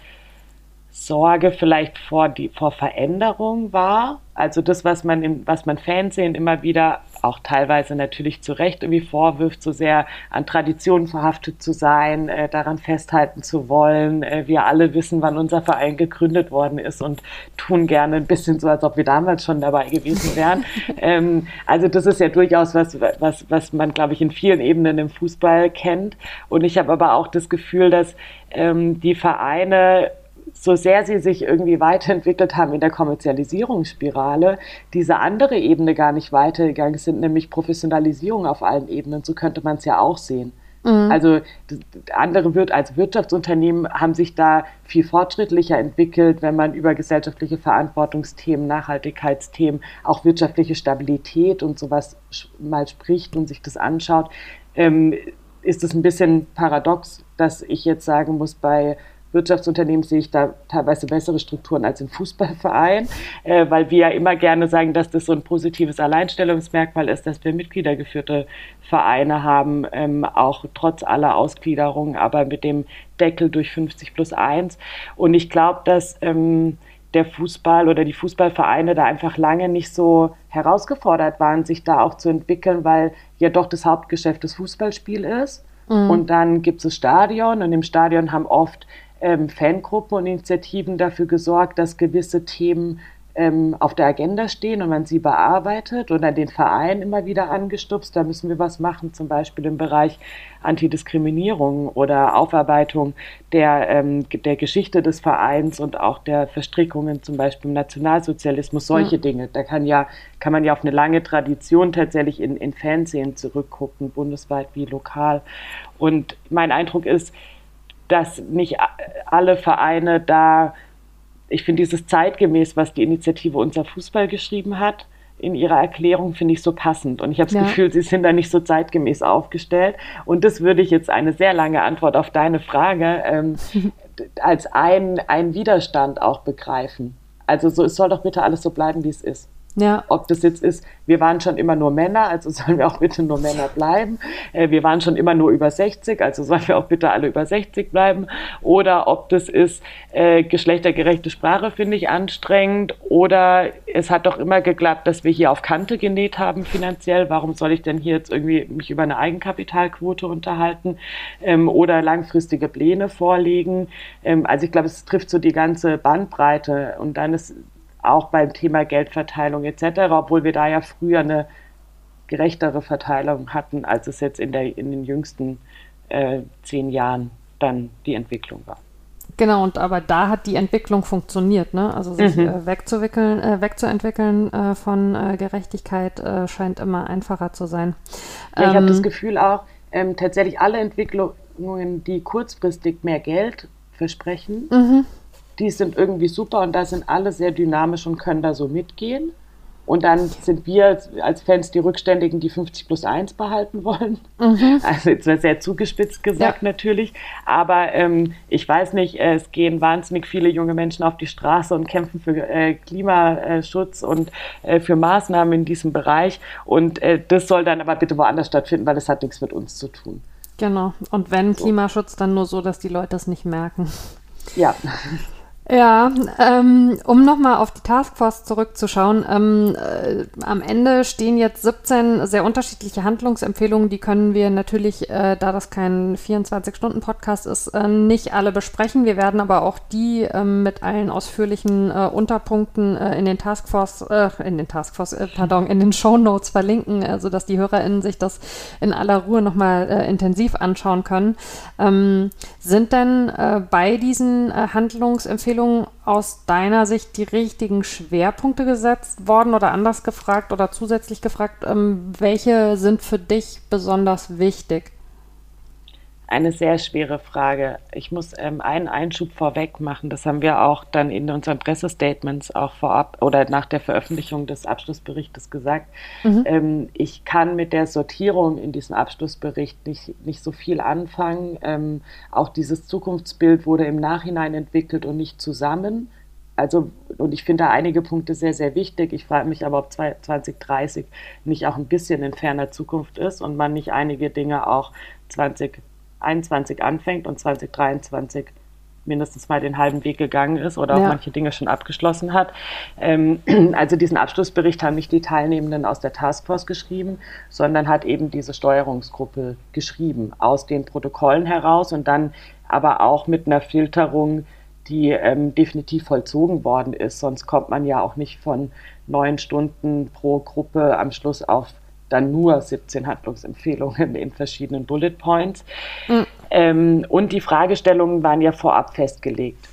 Speaker 2: Sorge vielleicht vor, die, vor Veränderung wahr. Also das, was man, im, was man Fernsehen immer wieder auch teilweise natürlich zu Recht irgendwie vorwirft, so sehr an Traditionen verhaftet zu sein, äh, daran festhalten zu wollen. Äh, wir alle wissen, wann unser Verein gegründet worden ist und tun gerne ein bisschen so, als ob wir damals schon dabei gewesen wären. ähm, also das ist ja durchaus was, was, was man, glaube ich, in vielen Ebenen im Fußball kennt. Und ich habe aber auch das Gefühl, dass ähm, die Vereine so sehr sie sich irgendwie weiterentwickelt haben in der Kommerzialisierungsspirale, diese andere Ebene gar nicht weitergegangen sind, nämlich Professionalisierung auf allen Ebenen. So könnte man es ja auch sehen. Mhm. Also andere wird als Wirtschaftsunternehmen haben sich da viel fortschrittlicher entwickelt, wenn man über gesellschaftliche Verantwortungsthemen, Nachhaltigkeitsthemen, auch wirtschaftliche Stabilität und sowas mal spricht und sich das anschaut. Ähm, ist es ein bisschen paradox, dass ich jetzt sagen muss, bei Wirtschaftsunternehmen sehe ich da teilweise bessere Strukturen als im Fußballverein, äh, weil wir ja immer gerne sagen, dass das so ein positives Alleinstellungsmerkmal ist, dass wir mitgliedergeführte Vereine haben, ähm, auch trotz aller Ausgliederungen, aber mit dem Deckel durch 50 plus 1. Und ich glaube, dass ähm, der Fußball oder die Fußballvereine da einfach lange nicht so herausgefordert waren, sich da auch zu entwickeln, weil ja doch das Hauptgeschäft das Fußballspiel ist. Mhm. Und dann gibt es das Stadion und im Stadion haben oft ähm, Fangruppen und Initiativen dafür gesorgt, dass gewisse Themen ähm, auf der Agenda stehen und man sie bearbeitet und an den Verein immer wieder angestupst. Da müssen wir was machen, zum Beispiel im Bereich Antidiskriminierung oder Aufarbeitung der, ähm, der Geschichte des Vereins und auch der Verstrickungen, zum Beispiel im Nationalsozialismus, solche mhm. Dinge. Da kann ja, kann man ja auf eine lange Tradition tatsächlich in, in Fernsehen zurückgucken, bundesweit wie lokal. Und mein Eindruck ist, dass nicht alle Vereine da, ich finde dieses zeitgemäß, was die Initiative Unser Fußball geschrieben hat, in ihrer Erklärung finde ich so passend. Und ich habe das ja. Gefühl, sie sind da nicht so zeitgemäß aufgestellt. Und das würde ich jetzt eine sehr lange Antwort auf deine Frage ähm, als ein, ein Widerstand auch begreifen. Also so, es soll doch bitte alles so bleiben, wie es ist. Ja. Ob das jetzt ist, wir waren schon immer nur Männer, also sollen wir auch bitte nur Männer bleiben. Äh, wir waren schon immer nur über 60, also sollen wir auch bitte alle über 60 bleiben. Oder ob das ist, äh, geschlechtergerechte Sprache finde ich anstrengend. Oder es hat doch immer geklappt, dass wir hier auf Kante genäht haben finanziell. Warum soll ich denn hier jetzt irgendwie mich über eine Eigenkapitalquote unterhalten? Ähm, oder langfristige Pläne vorlegen? Ähm, also ich glaube, es trifft so die ganze Bandbreite. Und dann ist auch beim Thema Geldverteilung etc., obwohl wir da ja früher eine gerechtere Verteilung hatten, als es jetzt in, der, in den jüngsten äh, zehn Jahren dann die Entwicklung war.
Speaker 1: Genau, und aber da hat die Entwicklung funktioniert, ne? Also sich mhm. äh, wegzuwickeln, äh, wegzuentwickeln äh, von äh, Gerechtigkeit äh, scheint immer einfacher zu sein.
Speaker 2: Ja, ich habe das ähm, Gefühl auch, ähm, tatsächlich alle Entwicklungen, die kurzfristig mehr Geld versprechen, mhm die sind irgendwie super und da sind alle sehr dynamisch und können da so mitgehen. Und dann sind wir als Fans die Rückständigen, die 50 plus 1 behalten wollen. Mhm. Also jetzt wäre sehr zugespitzt gesagt ja. natürlich. Aber ähm, ich weiß nicht, es gehen wahnsinnig viele junge Menschen auf die Straße und kämpfen für äh, Klimaschutz und äh, für Maßnahmen in diesem Bereich. Und äh, das soll dann aber bitte woanders stattfinden, weil es hat nichts mit uns zu tun.
Speaker 1: Genau. Und wenn so. Klimaschutz, dann nur so, dass die Leute es nicht merken.
Speaker 2: Ja.
Speaker 1: Ja, ähm, um nochmal auf die Taskforce zurückzuschauen. Ähm, äh, am Ende stehen jetzt 17 sehr unterschiedliche Handlungsempfehlungen. Die können wir natürlich, äh, da das kein 24-Stunden-Podcast ist, äh, nicht alle besprechen. Wir werden aber auch die ähm, mit allen ausführlichen äh, Unterpunkten äh, in den Taskforce, äh, in den Taskforce, pardon, in den Show Notes verlinken, äh, sodass die HörerInnen sich das in aller Ruhe nochmal äh, intensiv anschauen können. Ähm, sind denn bei diesen Handlungsempfehlungen Entwicklung aus deiner Sicht die richtigen Schwerpunkte gesetzt worden oder anders gefragt oder zusätzlich gefragt, ähm, welche sind für dich besonders wichtig?
Speaker 2: Eine sehr schwere Frage. Ich muss ähm, einen Einschub vorweg machen. Das haben wir auch dann in unseren Pressestatements auch vorab oder nach der Veröffentlichung des Abschlussberichtes gesagt. Mhm. Ähm, ich kann mit der Sortierung in diesem Abschlussbericht nicht, nicht so viel anfangen. Ähm, auch dieses Zukunftsbild wurde im Nachhinein entwickelt und nicht zusammen. Also, und ich finde da einige Punkte sehr, sehr wichtig. Ich frage mich aber, ob 2030 nicht auch ein bisschen in ferner Zukunft ist und man nicht einige Dinge auch 20 2021 anfängt und 2023 mindestens mal den halben Weg gegangen ist oder ja. auch manche Dinge schon abgeschlossen hat. Ähm, also diesen Abschlussbericht haben nicht die Teilnehmenden aus der Taskforce geschrieben, sondern hat eben diese Steuerungsgruppe geschrieben, aus den Protokollen heraus und dann aber auch mit einer Filterung, die ähm, definitiv vollzogen worden ist. Sonst kommt man ja auch nicht von neun Stunden pro Gruppe am Schluss auf dann nur 17 Handlungsempfehlungen in verschiedenen Bullet Points. Mhm. Ähm, und die Fragestellungen waren ja vorab festgelegt.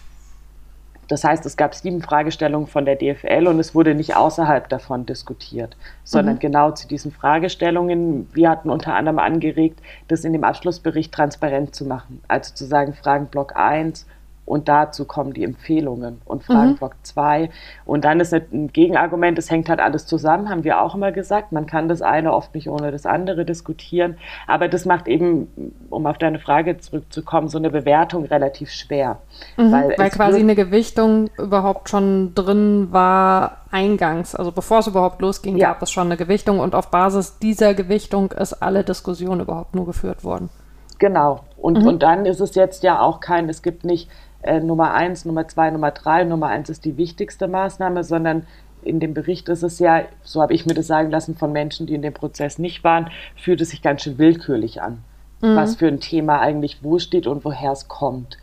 Speaker 2: Das heißt, es gab sieben Fragestellungen von der DFL und es wurde nicht außerhalb davon diskutiert, sondern mhm. genau zu diesen Fragestellungen. Wir hatten unter anderem angeregt, das in dem Abschlussbericht transparent zu machen. Also zu sagen, Fragenblock 1 und dazu kommen die Empfehlungen und Fragenblock 2. Mhm. Und dann ist ein Gegenargument, es hängt halt alles zusammen, haben wir auch immer gesagt. Man kann das eine oft nicht ohne das andere diskutieren. Aber das macht eben, um auf deine Frage zurückzukommen, so eine Bewertung relativ schwer.
Speaker 1: Mhm, weil, weil quasi eine Gewichtung überhaupt schon drin war eingangs. Also bevor es überhaupt losging, ja. gab es schon eine Gewichtung und auf Basis dieser Gewichtung ist alle Diskussion überhaupt nur geführt worden.
Speaker 2: Genau. Und, mhm. und dann ist es jetzt ja auch kein, es gibt nicht äh, Nummer eins, Nummer zwei, Nummer drei. Nummer eins ist die wichtigste Maßnahme, sondern in dem Bericht ist es ja, so habe ich mir das sagen lassen von Menschen, die in dem Prozess nicht waren, fühlt es sich ganz schön willkürlich an, mhm. was für ein Thema eigentlich wo steht und woher es kommt.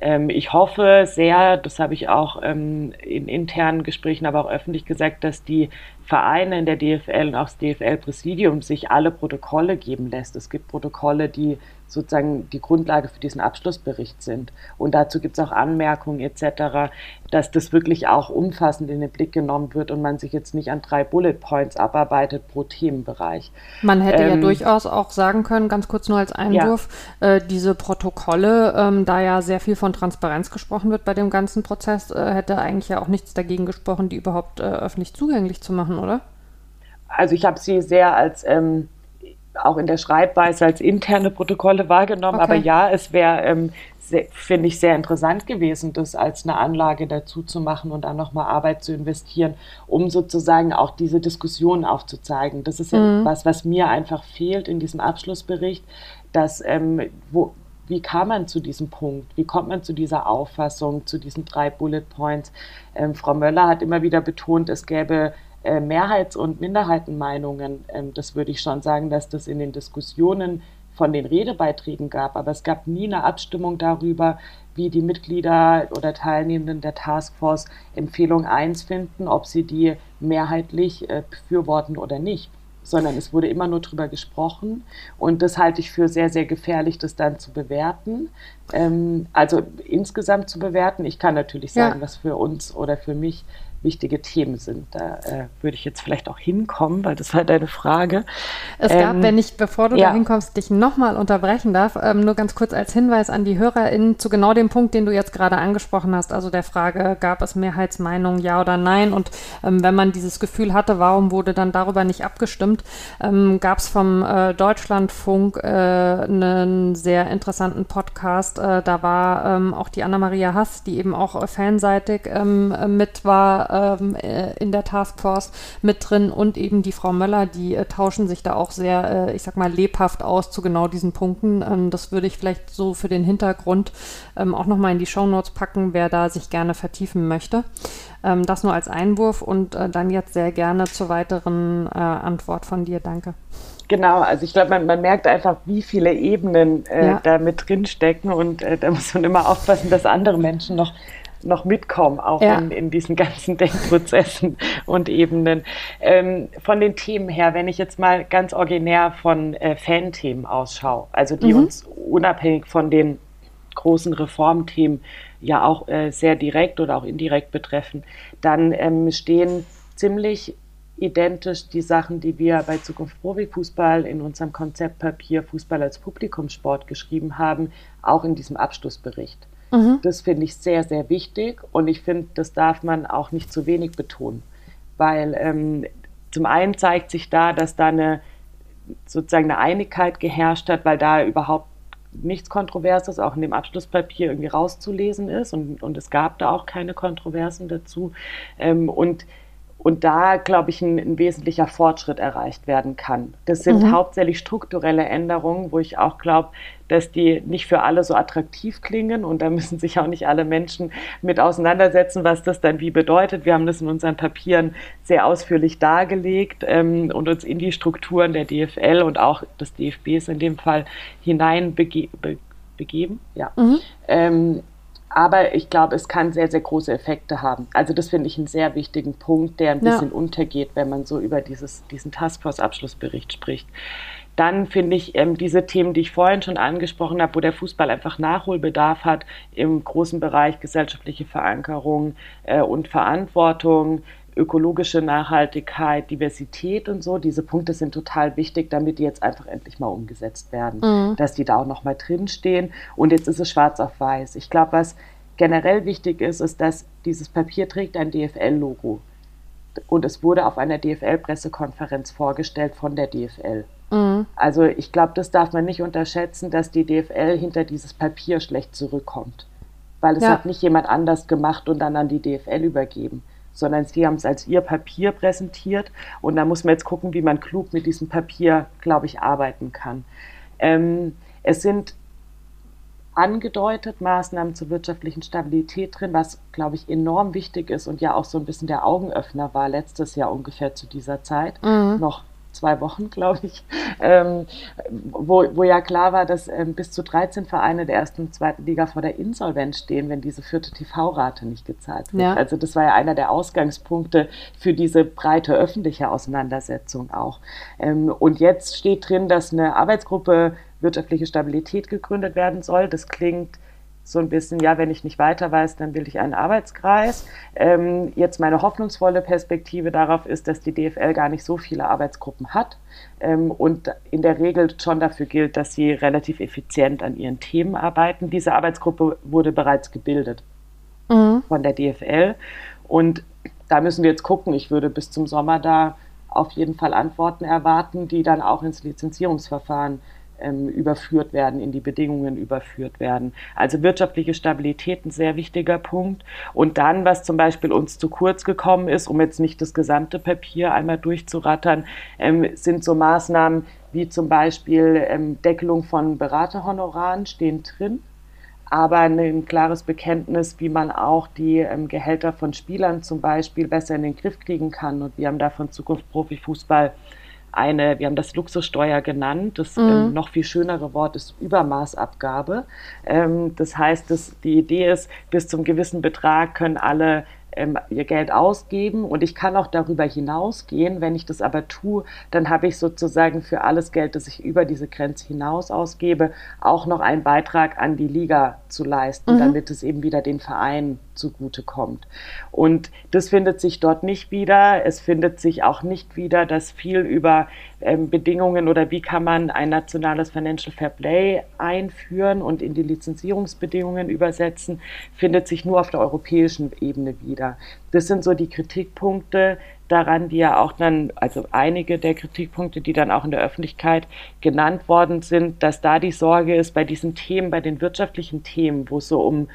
Speaker 2: Ähm, ich hoffe sehr, das habe ich auch ähm, in internen Gesprächen, aber auch öffentlich gesagt, dass die Vereine in der DFL und auch das DFL-Präsidium sich alle Protokolle geben lässt. Es gibt Protokolle, die sozusagen die Grundlage für diesen Abschlussbericht sind. Und dazu gibt es auch Anmerkungen etc., dass das wirklich auch umfassend in den Blick genommen wird und man sich jetzt nicht an drei Bullet Points abarbeitet pro Themenbereich.
Speaker 1: Man hätte ähm, ja durchaus auch sagen können, ganz kurz nur als Einwurf, ja. äh, diese Protokolle, ähm, da ja sehr viel von Transparenz gesprochen wird bei dem ganzen Prozess, äh, hätte eigentlich ja auch nichts dagegen gesprochen, die überhaupt äh, öffentlich zugänglich zu machen, oder?
Speaker 2: Also ich habe sie sehr als ähm, auch in der Schreibweise als interne Protokolle wahrgenommen. Okay. Aber ja, es wäre, ähm, finde ich, sehr interessant gewesen, das als eine Anlage dazu zu machen und dann nochmal Arbeit zu investieren, um sozusagen auch diese Diskussion aufzuzeigen. Das ist ja mhm. was, was mir einfach fehlt in diesem Abschlussbericht, dass ähm, wo, wie kam man zu diesem Punkt? Wie kommt man zu dieser Auffassung, zu diesen drei Bullet Points? Ähm, Frau Möller hat immer wieder betont, es gäbe äh, Mehrheits- und Minderheitenmeinungen. Ähm, das würde ich schon sagen, dass das in den Diskussionen von den Redebeiträgen gab, aber es gab nie eine Abstimmung darüber, wie die Mitglieder oder Teilnehmenden der Taskforce Empfehlung 1 finden, ob sie die mehrheitlich äh, befürworten oder nicht sondern es wurde immer nur drüber gesprochen. Und das halte ich für sehr, sehr gefährlich, das dann zu bewerten. Ähm, also insgesamt zu bewerten. Ich kann natürlich sagen, ja. was für uns oder für mich wichtige Themen sind. Da äh, würde ich jetzt vielleicht auch hinkommen, weil das war deine Frage.
Speaker 1: Es ähm, gab, wenn ich, bevor du ja. da hinkommst, dich nochmal unterbrechen darf, ähm, nur ganz kurz als Hinweis an die HörerInnen zu genau dem Punkt, den du jetzt gerade angesprochen hast, also der Frage, gab es Mehrheitsmeinungen, ja oder nein? Und ähm, wenn man dieses Gefühl hatte, warum wurde dann darüber nicht abgestimmt, ähm, gab es vom äh, Deutschlandfunk äh, einen sehr interessanten Podcast. Äh, da war ähm, auch die Anna-Maria Hass, die eben auch fanseitig ähm, mit war, ähm, äh, in der Taskforce mit drin und eben die Frau Möller, die äh, tauschen sich da auch sehr, äh, ich sag mal, lebhaft aus zu genau diesen Punkten. Ähm, das würde ich vielleicht so für den Hintergrund ähm, auch nochmal in die Shownotes packen, wer da sich gerne vertiefen möchte. Ähm, das nur als Einwurf und äh, dann jetzt sehr gerne zur weiteren äh, Antwort von dir. Danke.
Speaker 2: Genau, also ich glaube, man, man, merkt einfach, wie viele Ebenen äh, ja. da mit drin stecken und äh, da muss man immer aufpassen, dass andere Menschen noch noch mitkommen, auch ja. in, in, diesen ganzen Denkprozessen und Ebenen. Ähm, von den Themen her, wenn ich jetzt mal ganz originär von äh, Fan-Themen ausschaue, also die mhm. uns unabhängig von den großen Reformthemen ja auch äh, sehr direkt oder auch indirekt betreffen, dann ähm, stehen ziemlich identisch die Sachen, die wir bei Zukunft Profifußball in unserem Konzeptpapier Fußball als Publikumssport geschrieben haben, auch in diesem Abschlussbericht. Mhm. Das finde ich sehr, sehr wichtig und ich finde, das darf man auch nicht zu wenig betonen, weil ähm, zum einen zeigt sich da, dass da eine sozusagen eine Einigkeit geherrscht hat, weil da überhaupt nichts Kontroverses auch in dem Abschlusspapier irgendwie rauszulesen ist und, und es gab da auch keine Kontroversen dazu. Ähm, und und da, glaube ich, ein, ein, wesentlicher Fortschritt erreicht werden kann. Das sind mhm. hauptsächlich strukturelle Änderungen, wo ich auch glaube, dass die nicht für alle so attraktiv klingen und da müssen sich auch nicht alle Menschen mit auseinandersetzen, was das dann wie bedeutet. Wir haben das in unseren Papieren sehr ausführlich dargelegt ähm, und uns in die Strukturen der DFL und auch des DFBs in dem Fall hineinbegeben. Bege ja. Mhm. Ähm, aber ich glaube, es kann sehr, sehr große Effekte haben. Also das finde ich einen sehr wichtigen Punkt, der ein ja. bisschen untergeht, wenn man so über dieses, diesen Taskforce-Abschlussbericht spricht. Dann finde ich ähm, diese Themen, die ich vorhin schon angesprochen habe, wo der Fußball einfach Nachholbedarf hat im großen Bereich gesellschaftliche Verankerung äh, und Verantwortung, ökologische Nachhaltigkeit, Diversität und so. Diese Punkte sind total wichtig, damit die jetzt einfach endlich mal umgesetzt werden, mhm. dass die da auch noch mal drinstehen. Und jetzt ist es schwarz auf weiß. Ich glaube, was generell wichtig ist, ist, dass dieses Papier trägt ein DFL-Logo. Und es wurde auf einer DFL-Pressekonferenz vorgestellt von der DFL. Mhm. Also ich glaube, das darf man nicht unterschätzen, dass die DFL hinter dieses Papier schlecht zurückkommt. Weil es ja. hat nicht jemand anders gemacht und dann an die DFL übergeben sondern sie haben es als ihr Papier präsentiert und da muss man jetzt gucken, wie man klug mit diesem Papier, glaube ich, arbeiten kann. Ähm, es sind angedeutet Maßnahmen zur wirtschaftlichen Stabilität drin, was, glaube ich, enorm wichtig ist und ja auch so ein bisschen der Augenöffner war letztes Jahr ungefähr zu dieser Zeit. Mhm. Noch zwei Wochen, glaube ich, ähm, wo, wo ja klar war, dass ähm, bis zu 13 Vereine der ersten und zweiten Liga vor der Insolvenz stehen, wenn diese vierte TV-Rate nicht gezahlt wird. Ja. Also das war ja einer der Ausgangspunkte für diese breite öffentliche Auseinandersetzung auch. Ähm, und jetzt steht drin, dass eine Arbeitsgruppe wirtschaftliche Stabilität gegründet werden soll. Das klingt so ein bisschen, ja, wenn ich nicht weiter weiß, dann will ich einen Arbeitskreis. Ähm, jetzt meine hoffnungsvolle Perspektive darauf ist, dass die DFL gar nicht so viele Arbeitsgruppen hat ähm, und in der Regel schon dafür gilt, dass sie relativ effizient an ihren Themen arbeiten. Diese Arbeitsgruppe wurde bereits gebildet mhm. von der DFL und da müssen wir jetzt gucken. Ich würde bis zum Sommer da auf jeden Fall Antworten erwarten, die dann auch ins Lizenzierungsverfahren ähm, überführt werden, in die Bedingungen überführt werden. Also wirtschaftliche Stabilität ein sehr wichtiger Punkt. Und dann, was zum Beispiel uns zu kurz gekommen ist, um jetzt nicht das gesamte Papier einmal durchzurattern, ähm, sind so Maßnahmen wie zum Beispiel ähm, Deckelung von Beraterhonoraren stehen drin aber ein klares Bekenntnis, wie man auch die ähm, Gehälter von Spielern zum Beispiel besser in den Griff kriegen kann. Und wir haben da von Zukunft Profifußball eine, wir haben das Luxussteuer genannt. Das mhm. ähm, noch viel schönere Wort ist Übermaßabgabe. Ähm, das heißt, dass die Idee ist, bis zum gewissen Betrag können alle ähm, ihr Geld ausgeben und ich kann auch darüber hinausgehen. Wenn ich das aber tue, dann habe ich sozusagen für alles Geld, das ich über diese Grenze hinaus ausgebe, auch noch einen Beitrag an die Liga zu leisten, mhm. damit es eben wieder den Verein zugutekommt. Und das findet sich dort nicht wieder. Es findet sich auch nicht wieder, dass viel über ähm, Bedingungen oder wie kann man ein nationales Financial Fair Play einführen und in die Lizenzierungsbedingungen übersetzen, findet sich nur auf der europäischen Ebene wieder. Das sind so die Kritikpunkte daran, die ja auch dann, also einige der Kritikpunkte, die dann auch in der Öffentlichkeit genannt worden sind, dass da die Sorge ist bei diesen Themen, bei den wirtschaftlichen Themen, wo es so um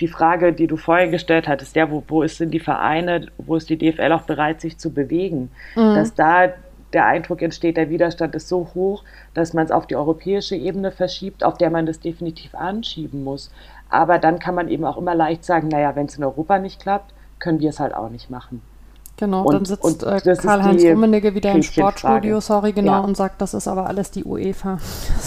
Speaker 2: die Frage, die du vorher gestellt hattest, ja, wo, wo sind die Vereine, wo ist die DFL auch bereit, sich zu bewegen, mhm. dass da der Eindruck entsteht, der Widerstand ist so hoch, dass man es auf die europäische Ebene verschiebt, auf der man das definitiv anschieben muss. Aber dann kann man eben auch immer leicht sagen, naja, wenn es in Europa nicht klappt, können wir es halt auch nicht machen.
Speaker 1: Genau, und, dann sitzt äh, Karl-Heinz Rummenigge wieder im Sportstudio, sorry, genau, ja. und sagt, das ist aber alles die UEFA.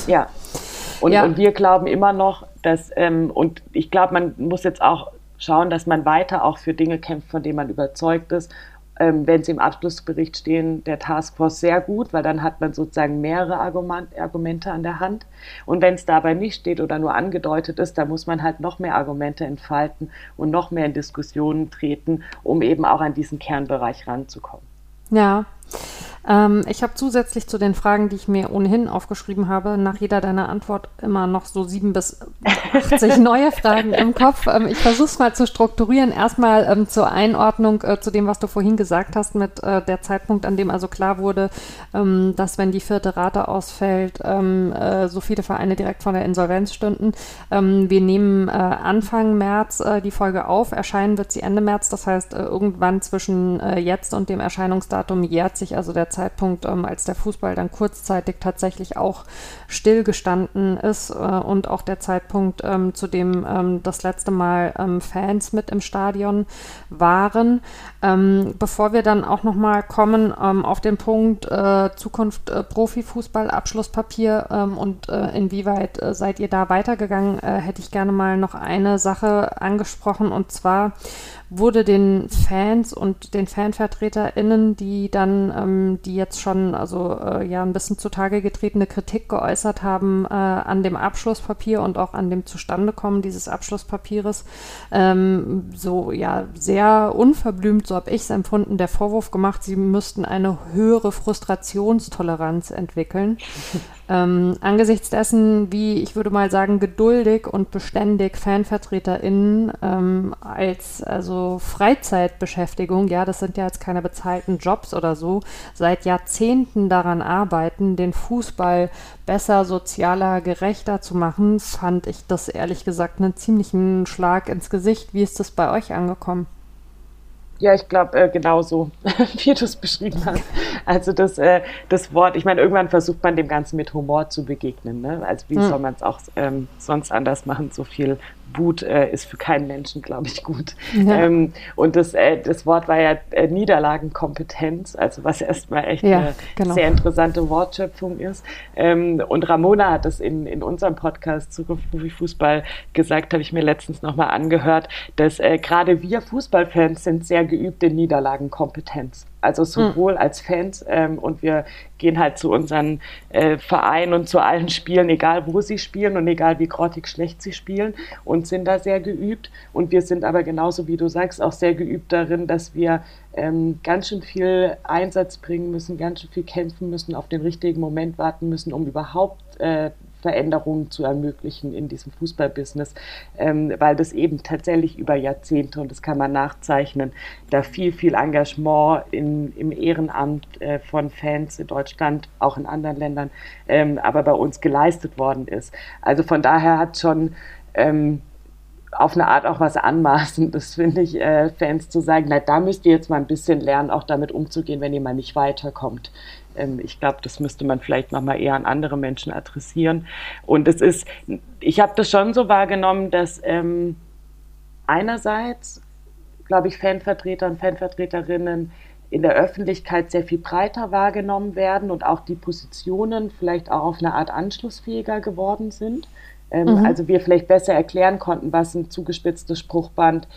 Speaker 2: Ja, und, ja. und wir glauben immer noch, dass, ähm, und ich glaube, man muss jetzt auch schauen, dass man weiter auch für Dinge kämpft, von denen man überzeugt ist ähm, wenn sie im Abschlussbericht stehen, der Taskforce sehr gut, weil dann hat man sozusagen mehrere Argument, Argumente an der Hand. Und wenn es dabei nicht steht oder nur angedeutet ist, dann muss man halt noch mehr Argumente entfalten und noch mehr in Diskussionen treten, um eben auch an diesen Kernbereich ranzukommen.
Speaker 1: Ja. Ähm, ich habe zusätzlich zu den Fragen, die ich mir ohnehin aufgeschrieben habe, nach jeder deiner Antwort immer noch so sieben bis 80 neue Fragen im Kopf. Ähm, ich versuche es mal zu strukturieren. Erstmal ähm, zur Einordnung äh, zu dem, was du vorhin gesagt hast, mit äh, der Zeitpunkt, an dem also klar wurde, ähm, dass wenn die vierte Rate ausfällt, ähm, äh, so viele Vereine direkt von der Insolvenz stünden. Ähm, wir nehmen äh, Anfang März äh, die Folge auf. Erscheinen wird sie Ende März. Das heißt, äh, irgendwann zwischen jetzt und dem Erscheinungsdatum jährt sich also der Zeitpunkt, ähm, als der Fußball dann kurzzeitig tatsächlich auch stillgestanden ist äh, und auch der Zeitpunkt, ähm, zu dem ähm, das letzte Mal ähm, Fans mit im Stadion waren. Ähm, bevor wir dann auch nochmal kommen ähm, auf den Punkt äh, Zukunft äh, Profifußball, Abschlusspapier und äh, inwieweit äh, seid ihr da weitergegangen, äh, hätte ich gerne mal noch eine Sache angesprochen und zwar wurde den Fans und den FanvertreterInnen, die dann, ähm, die jetzt schon, also äh, ja, ein bisschen zutage getretene Kritik geäußert haben äh, an dem Abschlusspapier und auch an dem Zustandekommen dieses Abschlusspapieres, ähm, so ja, sehr unverblümt, so habe ich es empfunden, der Vorwurf gemacht, sie müssten eine höhere Frustrationstoleranz entwickeln. Ähm, angesichts dessen, wie ich würde mal sagen, geduldig und beständig FanvertreterInnen ähm, als also Freizeitbeschäftigung, ja, das sind ja jetzt keine bezahlten Jobs oder so, seit Jahrzehnten daran arbeiten, den Fußball besser, sozialer, gerechter zu machen, fand ich das ehrlich gesagt einen ziemlichen Schlag ins Gesicht. Wie ist das bei euch angekommen?
Speaker 2: Ja, ich glaube äh, genauso, wie du es beschrieben hast. Also das, äh, das Wort, ich meine, irgendwann versucht man dem Ganzen mit Humor zu begegnen. Ne? Also wie mhm. soll man es auch ähm, sonst anders machen? So viel Wut äh, ist für keinen Menschen, glaube ich, gut. Ja. Ähm, und das, äh, das Wort war ja äh, Niederlagenkompetenz, also was erstmal echt ja, eine genau. sehr interessante Wortschöpfung ist. Ähm, und Ramona hat das in, in unserem Podcast Zukunft Fußball gesagt, habe ich mir letztens nochmal angehört, dass äh, gerade wir Fußballfans sind sehr geübt in Niederlagenkompetenz. Also sowohl mhm. als Fans ähm, und wir gehen halt zu unseren äh, Vereinen und zu allen Spielen, egal wo sie spielen und egal wie grottig schlecht sie spielen und sind da sehr geübt. Und wir sind aber genauso wie du sagst auch sehr geübt darin, dass wir ähm, ganz schön viel Einsatz bringen müssen, ganz schön viel kämpfen müssen, auf den richtigen Moment warten müssen, um überhaupt äh, Veränderungen zu ermöglichen in diesem Fußballbusiness, ähm, weil das eben tatsächlich über Jahrzehnte, und das kann man nachzeichnen, da viel, viel Engagement in, im Ehrenamt äh, von Fans in Deutschland, auch in anderen Ländern, ähm, aber bei uns geleistet worden ist. Also von daher hat schon ähm, auf eine Art auch was Anmaßendes, finde ich, äh, Fans zu sagen, na, da müsst ihr jetzt mal ein bisschen lernen, auch damit umzugehen, wenn ihr mal nicht weiterkommt. Ähm, ich glaube, das müsste man vielleicht nochmal eher an andere Menschen adressieren. Und es ist, ich habe das schon so wahrgenommen, dass ähm, einerseits, glaube ich, Fanvertreter und Fanvertreterinnen in der Öffentlichkeit sehr viel breiter wahrgenommen werden und auch die Positionen vielleicht auch auf eine Art anschlussfähiger geworden sind. Ähm, mhm. Also wir vielleicht besser erklären konnten, was ein zugespitztes Spruchband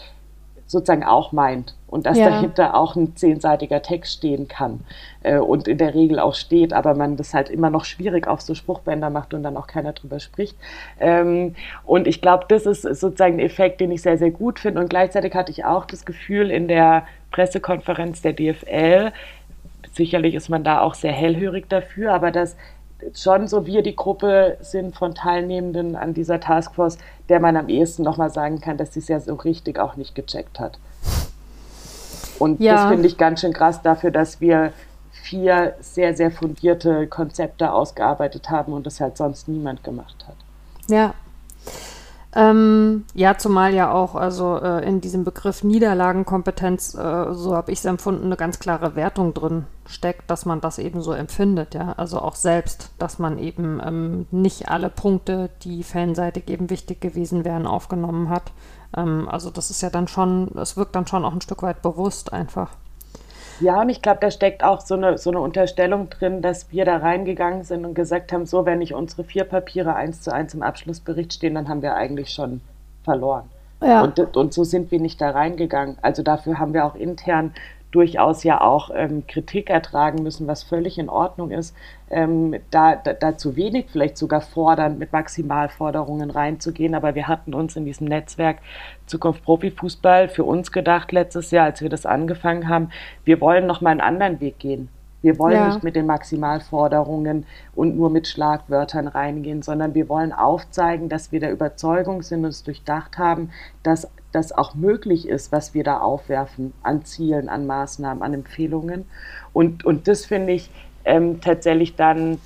Speaker 2: sozusagen auch meint und dass ja. dahinter auch ein zehnseitiger Text stehen kann äh, und in der Regel auch steht, aber man das halt immer noch schwierig auf so Spruchbänder macht und dann auch keiner drüber spricht. Ähm, und ich glaube, das ist sozusagen ein Effekt, den ich sehr, sehr gut finde und gleichzeitig hatte ich auch das Gefühl in der Pressekonferenz der DFL, sicherlich ist man da auch sehr hellhörig dafür, aber dass schon so wir die Gruppe sind von Teilnehmenden an dieser Taskforce, der man am ehesten nochmal sagen kann, dass sie es ja so richtig auch nicht gecheckt hat. Und ja. das finde ich ganz schön krass dafür, dass wir vier sehr, sehr fundierte Konzepte ausgearbeitet haben und das halt sonst niemand gemacht hat.
Speaker 1: Ja, ähm, ja, zumal ja auch also äh, in diesem Begriff Niederlagenkompetenz, äh, so habe ich es empfunden, eine ganz klare Wertung drin steckt, dass man das eben so empfindet, ja. Also auch selbst, dass man eben ähm, nicht alle Punkte, die fanseitig eben wichtig gewesen wären, aufgenommen hat. Ähm, also das ist ja dann schon, es wirkt dann schon auch ein Stück weit bewusst einfach.
Speaker 2: Ja, und ich glaube, da steckt auch so eine, so eine Unterstellung drin, dass wir da reingegangen sind und gesagt haben, so, wenn nicht unsere vier Papiere eins zu eins im Abschlussbericht stehen, dann haben wir eigentlich schon verloren. Ja. Und, und so sind wir nicht da reingegangen. Also dafür haben wir auch intern durchaus ja auch ähm, Kritik ertragen müssen, was völlig in Ordnung ist, ähm, da, da, da, zu wenig vielleicht sogar fordern, mit Maximalforderungen reinzugehen. Aber wir hatten uns in diesem Netzwerk Zukunft Profifußball für uns gedacht letztes Jahr, als wir das angefangen haben, wir wollen noch mal einen anderen Weg gehen. Wir wollen ja. nicht mit den Maximalforderungen und nur mit Schlagwörtern reingehen, sondern wir wollen aufzeigen, dass wir der Überzeugung sind und es durchdacht haben, dass das auch möglich ist, was wir da aufwerfen an Zielen, an Maßnahmen, an Empfehlungen. Und, und das finde ich ähm, tatsächlich dann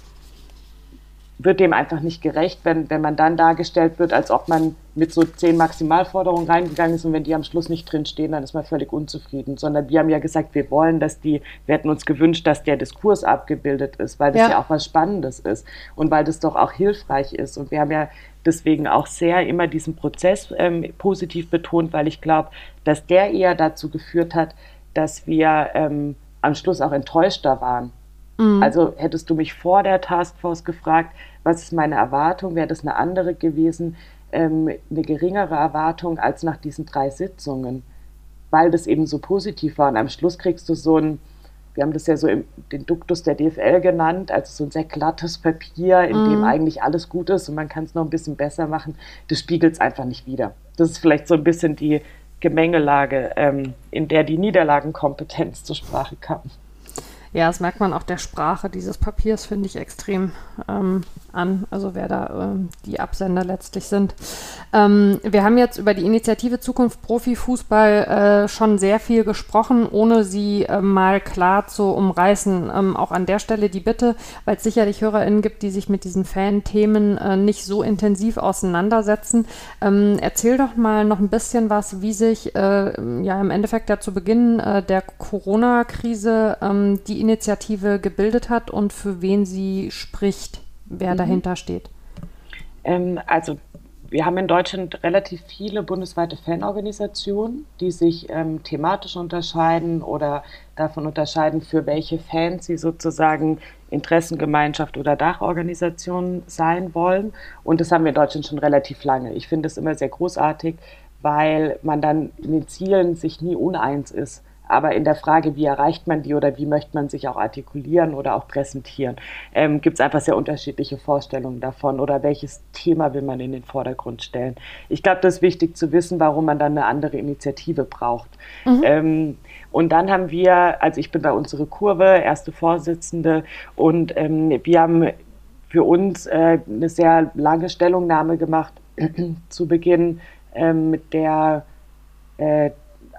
Speaker 2: wird dem einfach nicht gerecht, wenn, wenn man dann dargestellt wird, als ob man mit so zehn Maximalforderungen reingegangen ist und wenn die am Schluss nicht drinstehen, dann ist man völlig unzufrieden. Sondern wir haben ja gesagt, wir wollen, dass die, wir hätten uns gewünscht, dass der Diskurs abgebildet ist, weil das ja, ja auch was Spannendes ist und weil das doch auch hilfreich ist. Und wir haben ja deswegen auch sehr immer diesen Prozess ähm, positiv betont, weil ich glaube, dass der eher dazu geführt hat, dass wir ähm, am Schluss auch enttäuschter waren Mhm. Also hättest du mich vor der Taskforce gefragt, was ist meine Erwartung, wäre das eine andere gewesen, ähm, eine geringere Erwartung als nach diesen drei Sitzungen, weil das eben so positiv war. Und am Schluss kriegst du so ein, wir haben das ja so im, den Duktus der DFL genannt, also so ein sehr glattes Papier, in mhm. dem eigentlich alles gut ist und man kann es noch ein bisschen besser machen. Das spiegelt es einfach nicht wieder. Das ist vielleicht so ein bisschen die Gemengelage, ähm, in der die Niederlagenkompetenz zur Sprache kam.
Speaker 1: Ja, das merkt man auch der Sprache dieses Papiers, finde ich extrem ähm, an, also wer da ähm, die Absender letztlich sind. Ähm, wir haben jetzt über die Initiative Zukunft Profifußball äh, schon sehr viel gesprochen, ohne sie äh, mal klar zu umreißen. Ähm, auch an der Stelle die Bitte, weil es sicherlich HörerInnen gibt, die sich mit diesen Fan-Themen äh, nicht so intensiv auseinandersetzen. Ähm, erzähl doch mal noch ein bisschen was, wie sich äh, ja im Endeffekt ja zu Beginn äh, der Corona-Krise ähm, die Initiative gebildet hat und für wen sie spricht, wer mhm. dahinter steht?
Speaker 2: Ähm, also wir haben in Deutschland relativ viele bundesweite Fanorganisationen, die sich ähm, thematisch unterscheiden oder davon unterscheiden, für welche Fans sie sozusagen Interessengemeinschaft oder Dachorganisation sein wollen. Und das haben wir in Deutschland schon relativ lange. Ich finde es immer sehr großartig, weil man dann in den Zielen sich nie uneins ist. Aber in der Frage, wie erreicht man die oder wie möchte man sich auch artikulieren oder auch präsentieren, ähm, gibt es einfach sehr unterschiedliche Vorstellungen davon oder welches Thema will man in den Vordergrund stellen. Ich glaube, das ist wichtig zu wissen, warum man dann eine andere Initiative braucht. Mhm. Ähm, und dann haben wir, also ich bin bei unserer Kurve, erste Vorsitzende, und ähm, wir haben für uns äh, eine sehr lange Stellungnahme gemacht zu Beginn, äh, mit der, äh,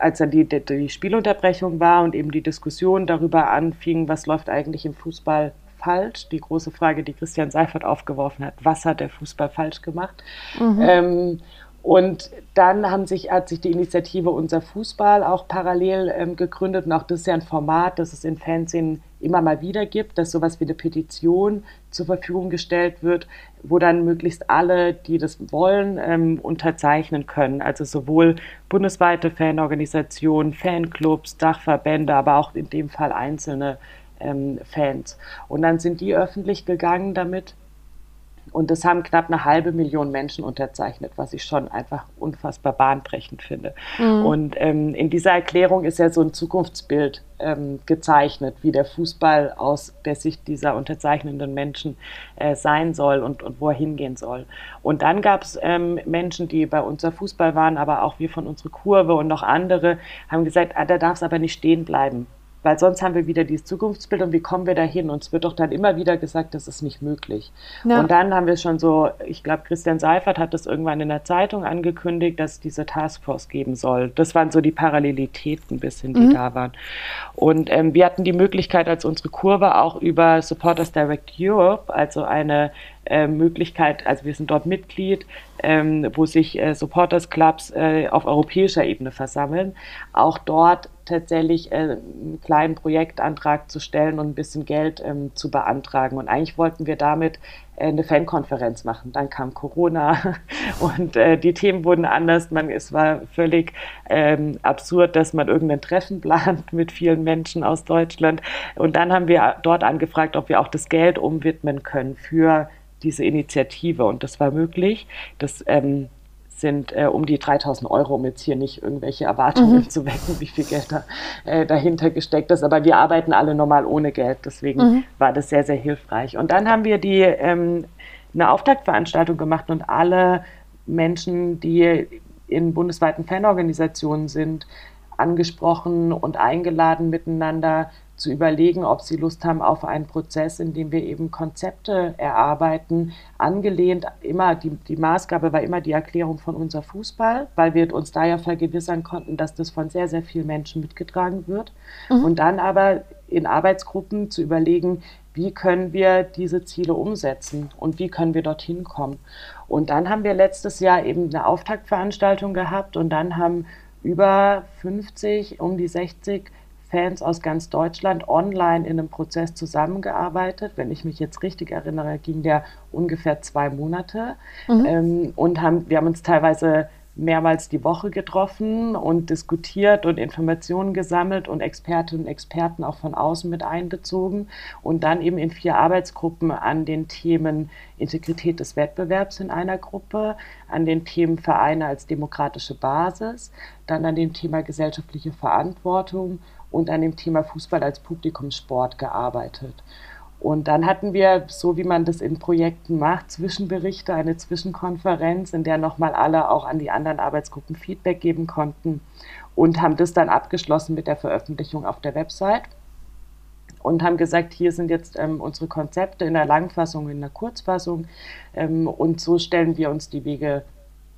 Speaker 2: als dann die, die, die, Spielunterbrechung war und eben die Diskussion darüber anfing, was läuft eigentlich im Fußball falsch, die große Frage, die Christian Seifert aufgeworfen hat, was hat der Fußball falsch gemacht? Mhm. Ähm, und dann haben sich, hat sich die Initiative Unser Fußball auch parallel ähm, gegründet. Und auch das ist ja ein Format, das es in Fernsehen immer mal wieder gibt, dass sowas wie eine Petition zur Verfügung gestellt wird, wo dann möglichst alle, die das wollen, ähm, unterzeichnen können. Also sowohl bundesweite Fanorganisationen, Fanclubs, Dachverbände, aber auch in dem Fall einzelne ähm, Fans. Und dann sind die öffentlich gegangen damit und das haben knapp eine halbe Million Menschen unterzeichnet, was ich schon einfach unfassbar bahnbrechend finde. Mhm. Und ähm, in dieser Erklärung ist ja so ein Zukunftsbild ähm, gezeichnet, wie der Fußball aus der Sicht dieser unterzeichnenden Menschen äh, sein soll und, und wo er hingehen soll. Und dann gab es ähm, Menschen, die bei unser Fußball waren, aber auch wir von unserer Kurve und noch andere, haben gesagt, ah, da darf es aber nicht stehen bleiben. Weil sonst haben wir wieder dieses Zukunftsbild und wie kommen wir dahin? Und es wird doch dann immer wieder gesagt, das ist nicht möglich. Ja. Und dann haben wir schon so, ich glaube, Christian Seifert hat das irgendwann in der Zeitung angekündigt, dass es diese Taskforce geben soll. Das waren so die Parallelitäten bisschen, die mhm. da waren. Und ähm, wir hatten die Möglichkeit als unsere Kurve auch über Supporters Direct Europe, also eine äh, Möglichkeit, also wir sind dort Mitglied, ähm, wo sich äh, Supporters Clubs äh, auf europäischer Ebene versammeln, auch dort tatsächlich äh, einen kleinen Projektantrag zu stellen und ein bisschen Geld ähm, zu beantragen. Und eigentlich wollten wir damit äh, eine Fankonferenz machen. Dann kam Corona und äh, die Themen wurden anders. Man, es war völlig ähm, absurd, dass man irgendein Treffen plant mit vielen Menschen aus Deutschland. Und dann haben wir dort angefragt, ob wir auch das Geld umwidmen können für diese Initiative. Und das war möglich. Das ähm, sind äh, um die 3000 Euro, um jetzt hier nicht irgendwelche Erwartungen mhm. zu wecken, wie viel Geld da äh, dahinter gesteckt ist. Aber wir arbeiten alle normal ohne Geld. Deswegen mhm. war das sehr, sehr hilfreich. Und dann haben wir die ähm, eine Auftaktveranstaltung gemacht und alle Menschen, die in bundesweiten Fanorganisationen sind, angesprochen und eingeladen miteinander zu überlegen, ob sie Lust haben auf einen Prozess, in dem wir eben Konzepte erarbeiten, angelehnt immer, die, die Maßgabe war immer die Erklärung von unser Fußball, weil wir uns da ja vergewissern konnten, dass das von sehr, sehr vielen Menschen mitgetragen wird. Mhm. Und dann aber in Arbeitsgruppen zu überlegen, wie können wir diese Ziele umsetzen und wie können wir dorthin kommen. Und dann haben wir letztes Jahr eben eine Auftaktveranstaltung gehabt und dann haben über 50, um die 60 Fans aus ganz Deutschland online in einem Prozess zusammengearbeitet. Wenn ich mich jetzt richtig erinnere, ging der ungefähr zwei Monate. Mhm. Ähm, und haben, wir haben uns teilweise mehrmals die Woche getroffen und diskutiert und Informationen gesammelt und Expertinnen und Experten auch von außen mit einbezogen und dann eben in vier Arbeitsgruppen an den Themen Integrität des Wettbewerbs in einer Gruppe, an den Themen Vereine als demokratische Basis, dann an dem Thema gesellschaftliche Verantwortung und an dem Thema Fußball als Publikumssport gearbeitet. Und dann hatten wir, so wie man das in Projekten macht, Zwischenberichte, eine Zwischenkonferenz, in der nochmal alle auch an die anderen Arbeitsgruppen Feedback geben konnten und haben das dann abgeschlossen mit der Veröffentlichung auf der Website und haben gesagt, hier sind jetzt ähm, unsere Konzepte in der Langfassung, in der Kurzfassung ähm, und so stellen wir uns die Wege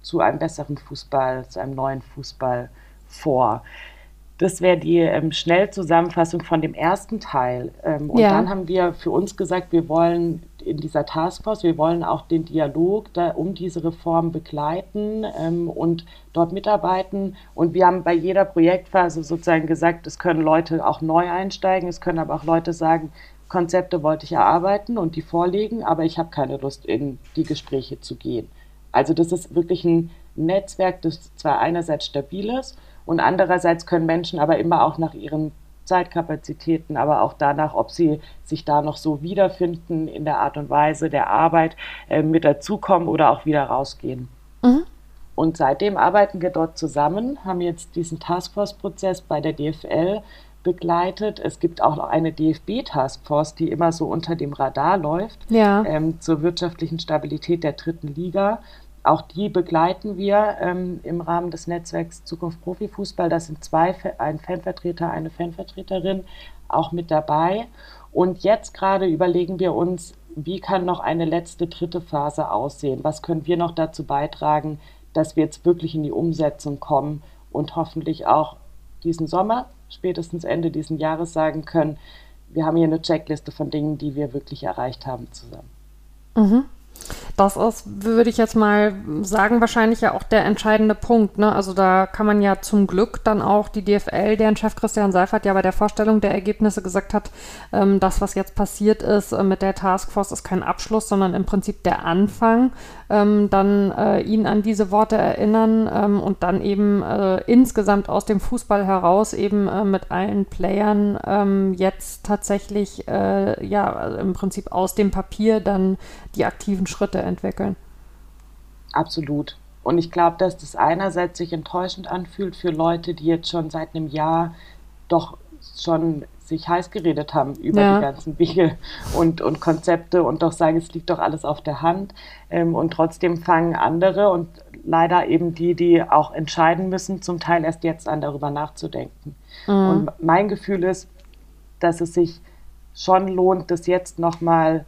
Speaker 2: zu einem besseren Fußball, zu einem neuen Fußball vor. Das wäre die ähm, Schnellzusammenfassung von dem ersten Teil. Ähm, und ja. dann haben wir für uns gesagt, wir wollen in dieser Taskforce, wir wollen auch den Dialog da, um diese Reform begleiten ähm, und dort mitarbeiten. Und wir haben bei jeder Projektphase sozusagen gesagt, es können Leute auch neu einsteigen, es können aber auch Leute sagen, Konzepte wollte ich erarbeiten und die vorlegen, aber ich habe keine Lust, in die Gespräche zu gehen. Also das ist wirklich ein Netzwerk, das zwar einerseits stabil ist, und andererseits können Menschen aber immer auch nach ihren Zeitkapazitäten, aber auch danach, ob sie sich da noch so wiederfinden in der Art und Weise der Arbeit, äh, mit dazukommen oder auch wieder rausgehen. Mhm. Und seitdem arbeiten wir dort zusammen, haben jetzt diesen Taskforce-Prozess bei der DFL begleitet. Es gibt auch noch eine DFB-Taskforce, die immer so unter dem Radar läuft, ja. ähm, zur wirtschaftlichen Stabilität der dritten Liga. Auch die begleiten wir ähm, im Rahmen des Netzwerks Zukunft Profifußball. Da sind zwei, ein Fanvertreter, eine Fanvertreterin auch mit dabei. Und jetzt gerade überlegen wir uns, wie kann noch eine letzte dritte Phase aussehen? Was können wir noch dazu beitragen, dass wir jetzt wirklich in die Umsetzung kommen und hoffentlich auch diesen Sommer, spätestens Ende dieses Jahres sagen können, wir haben hier eine Checkliste von Dingen, die wir wirklich erreicht haben zusammen.
Speaker 1: Mhm. Das ist, würde ich jetzt mal sagen, wahrscheinlich ja auch der entscheidende Punkt. Ne? Also da kann man ja zum Glück dann auch die DFL, deren Chef Christian Seifert ja bei der Vorstellung der Ergebnisse gesagt hat, ähm, das, was jetzt passiert ist äh, mit der Taskforce, ist kein Abschluss, sondern im Prinzip der Anfang. Ähm, dann äh, ihn an diese Worte erinnern ähm, und dann eben äh, insgesamt aus dem Fußball heraus eben äh, mit allen Playern ähm, jetzt tatsächlich äh, ja im Prinzip aus dem Papier dann die aktiven Schritte entwickeln.
Speaker 2: Absolut. Und ich glaube, dass das einerseits sich enttäuschend anfühlt für Leute, die jetzt schon seit einem Jahr doch schon sich heiß geredet haben über ja. die ganzen Wege und, und Konzepte und doch sagen, es liegt doch alles auf der Hand. Ähm, und trotzdem fangen andere und leider eben die, die auch entscheiden müssen, zum Teil erst jetzt an, darüber nachzudenken. Mhm. Und mein Gefühl ist, dass es sich schon lohnt, das jetzt nochmal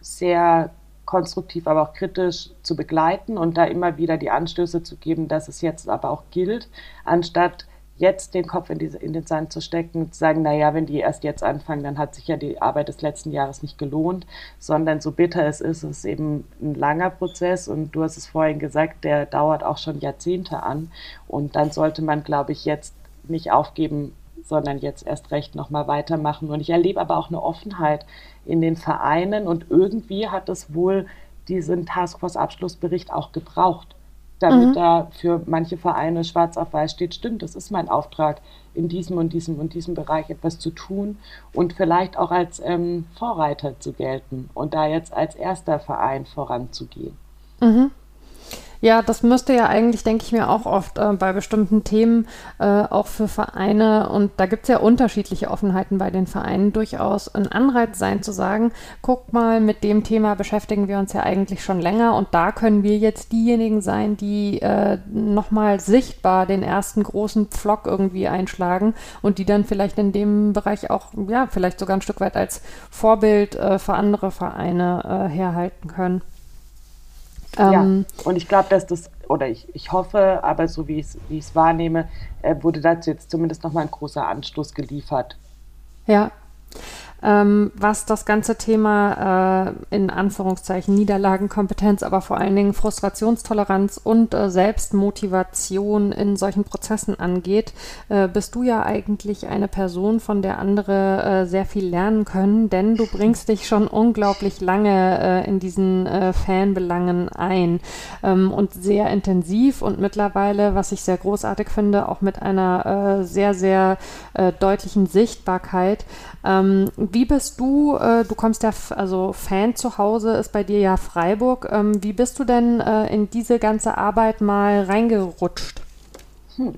Speaker 2: sehr konstruktiv, aber auch kritisch zu begleiten und da immer wieder die Anstöße zu geben, dass es jetzt aber auch gilt, anstatt jetzt den Kopf in, diese, in den Sand zu stecken und zu sagen, naja, wenn die erst jetzt anfangen, dann hat sich ja die Arbeit des letzten Jahres nicht gelohnt, sondern so bitter es ist, es ist eben ein langer Prozess und du hast es vorhin gesagt, der dauert auch schon Jahrzehnte an und dann sollte man, glaube ich, jetzt nicht aufgeben, sondern jetzt erst recht nochmal weitermachen. Und ich erlebe aber auch eine Offenheit in den Vereinen und irgendwie hat es wohl diesen Taskforce-Abschlussbericht auch gebraucht, damit mhm. da für manche Vereine schwarz auf weiß steht, stimmt, das ist mein Auftrag, in diesem und diesem und diesem Bereich etwas zu tun und vielleicht auch als ähm, Vorreiter zu gelten und da jetzt als erster Verein voranzugehen.
Speaker 1: Mhm. Ja, das müsste ja eigentlich, denke ich mir, auch oft äh, bei bestimmten Themen äh, auch für Vereine und da gibt es ja unterschiedliche Offenheiten bei den Vereinen durchaus ein Anreiz sein zu sagen, guck mal, mit dem Thema beschäftigen wir uns ja eigentlich schon länger und da können wir jetzt diejenigen sein, die äh, nochmal sichtbar den ersten großen Pflock irgendwie einschlagen und die dann vielleicht in dem Bereich auch, ja, vielleicht sogar ein Stück weit als Vorbild äh, für andere Vereine äh, herhalten können.
Speaker 2: Ähm, ja, und ich glaube, dass das, oder ich, ich hoffe, aber so wie ich es wahrnehme, äh, wurde dazu jetzt zumindest nochmal ein großer Anstoß geliefert.
Speaker 1: Ja, was das ganze Thema äh, in Anführungszeichen Niederlagenkompetenz, aber vor allen Dingen Frustrationstoleranz und äh, Selbstmotivation in solchen Prozessen angeht, äh, bist du ja eigentlich eine Person, von der andere äh, sehr viel lernen können, denn du bringst dich schon unglaublich lange äh, in diesen äh, Fanbelangen ein ähm, und sehr intensiv und mittlerweile, was ich sehr großartig finde, auch mit einer sehr, sehr deutlichen Sichtbarkeit. Ähm, wie bist du, äh, du kommst ja, also Fan zu Hause ist bei dir ja Freiburg. Ähm, wie bist du denn äh, in diese ganze Arbeit mal reingerutscht?
Speaker 2: Hm.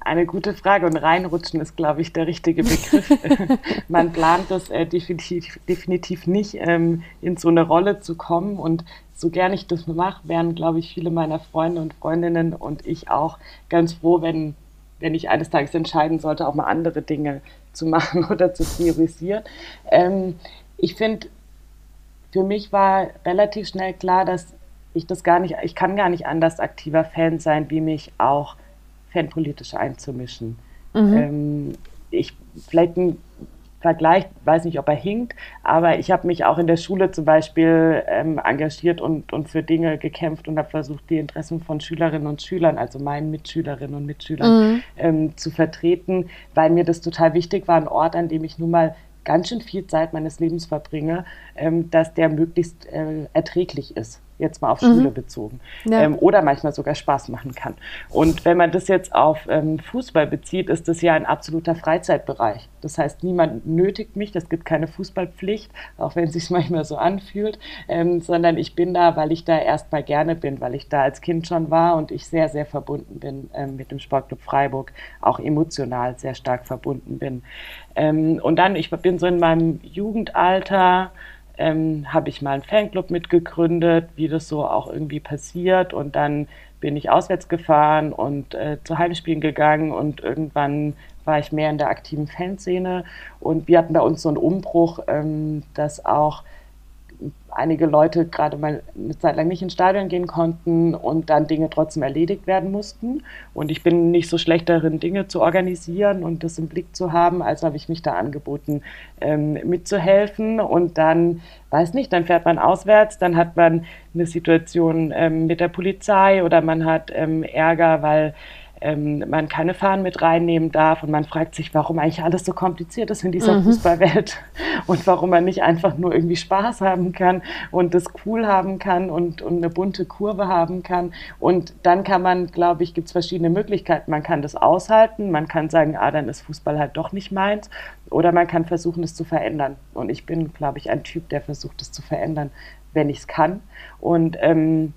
Speaker 2: Eine gute Frage und reinrutschen ist, glaube ich, der richtige Begriff. Man plant das äh, definitiv, definitiv nicht, ähm, in so eine Rolle zu kommen und so gern ich das mache, wären, glaube ich, viele meiner Freunde und Freundinnen und ich auch ganz froh, wenn, wenn ich eines Tages entscheiden sollte, auch mal andere Dinge zu machen oder zu priorisieren. Ähm, ich finde, für mich war relativ schnell klar, dass ich das gar nicht, ich kann gar nicht anders aktiver Fan sein, wie mich auch fanpolitisch einzumischen. Mhm. Ähm, ich, vielleicht ein Vergleich, weiß nicht, ob er hinkt, aber ich habe mich auch in der Schule zum Beispiel ähm, engagiert und, und für Dinge gekämpft und habe versucht, die Interessen von Schülerinnen und Schülern, also meinen Mitschülerinnen und Mitschülern, mhm. ähm, zu vertreten, weil mir das total wichtig war, ein Ort, an dem ich nun mal ganz schön viel Zeit meines Lebens verbringe, ähm, dass der möglichst äh, erträglich ist jetzt mal auf mhm. Schule bezogen, ja. ähm, oder manchmal sogar Spaß machen kann. Und wenn man das jetzt auf ähm, Fußball bezieht, ist das ja ein absoluter Freizeitbereich. Das heißt, niemand nötigt mich, es gibt keine Fußballpflicht, auch wenn es sich manchmal so anfühlt, ähm, sondern ich bin da, weil ich da erstmal gerne bin, weil ich da als Kind schon war und ich sehr, sehr verbunden bin ähm, mit dem Sportclub Freiburg, auch emotional sehr stark verbunden bin. Ähm, und dann, ich bin so in meinem Jugendalter, ähm, habe ich mal einen Fanclub mitgegründet, wie das so auch irgendwie passiert. Und dann bin ich auswärts gefahren und äh, zu Heimspielen gegangen und irgendwann war ich mehr in der aktiven Fanszene. Und wir hatten bei uns so einen Umbruch, ähm, dass auch einige Leute gerade mal eine Zeit lang nicht ins Stadion gehen konnten und dann Dinge trotzdem erledigt werden mussten. Und ich bin nicht so schlecht darin, Dinge zu organisieren und das im Blick zu haben, als habe ich mich da angeboten, ähm, mitzuhelfen. Und dann, weiß nicht, dann fährt man auswärts, dann hat man eine Situation ähm, mit der Polizei oder man hat ähm, Ärger, weil ähm, man keine Fahnen mit reinnehmen darf und man fragt sich, warum eigentlich alles so kompliziert ist in dieser mhm. Fußballwelt und warum man nicht einfach nur irgendwie Spaß haben kann und das cool haben kann und, und eine bunte Kurve haben kann. Und dann kann man, glaube ich, gibt es verschiedene Möglichkeiten. Man kann das aushalten, man kann sagen, ah, dann ist Fußball halt doch nicht meins oder man kann versuchen, es zu verändern. Und ich bin, glaube ich, ein Typ, der versucht, es zu verändern, wenn ich es kann. Und ähm,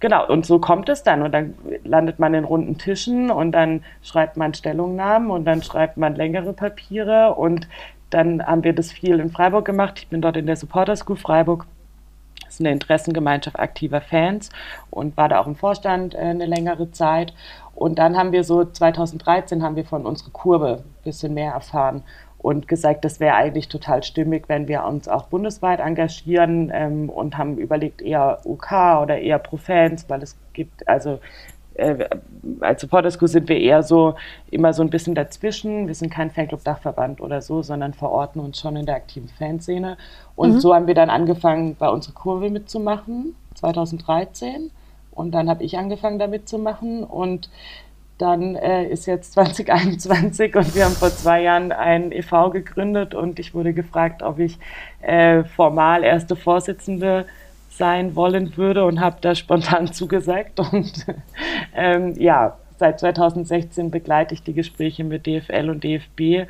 Speaker 2: Genau, und so kommt es dann. Und dann landet man in runden Tischen und dann schreibt man Stellungnahmen und dann schreibt man längere Papiere. Und dann haben wir das viel in Freiburg gemacht. Ich bin dort in der Supporter School Freiburg. Das ist eine Interessengemeinschaft aktiver Fans und war da auch im Vorstand äh, eine längere Zeit. Und dann haben wir so 2013 haben wir von unserer Kurve ein bisschen mehr erfahren und gesagt, das wäre eigentlich total stimmig, wenn wir uns auch bundesweit engagieren ähm, und haben überlegt, eher UK oder eher Profans, weil es gibt, also äh, als Supporter School sind wir eher so immer so ein bisschen dazwischen. Wir sind kein Fanclub-Dachverband oder so, sondern verorten uns schon in der aktiven Fanszene. Und mhm. so haben wir dann angefangen, bei unserer Kurve mitzumachen, 2013. Und dann habe ich angefangen, da mitzumachen. Und dann äh, ist jetzt 2021 und wir haben vor zwei Jahren ein e.V. gegründet und ich wurde gefragt, ob ich äh, formal erste Vorsitzende sein wollen würde und habe da spontan zugesagt. Und ähm, ja, seit 2016 begleite ich die Gespräche mit DFL und DFB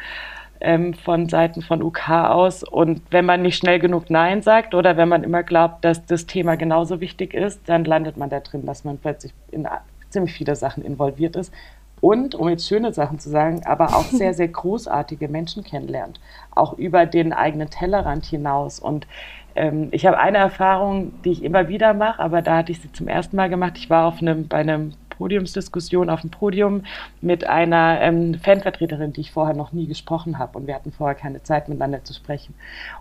Speaker 2: ähm, von Seiten von UK aus. Und wenn man nicht schnell genug Nein sagt oder wenn man immer glaubt, dass das Thema genauso wichtig ist, dann landet man da drin, dass man plötzlich in ziemlich viele Sachen involviert ist. Und, um jetzt schöne Sachen zu sagen, aber auch sehr, sehr großartige Menschen kennenlernt. Auch über den eigenen Tellerrand hinaus. Und ähm, ich habe eine Erfahrung, die ich immer wieder mache, aber da hatte ich sie zum ersten Mal gemacht. Ich war auf einem, bei einem Podiumsdiskussion auf dem Podium mit einer ähm, Fanvertreterin, die ich vorher noch nie gesprochen habe. Und wir hatten vorher keine Zeit miteinander zu sprechen.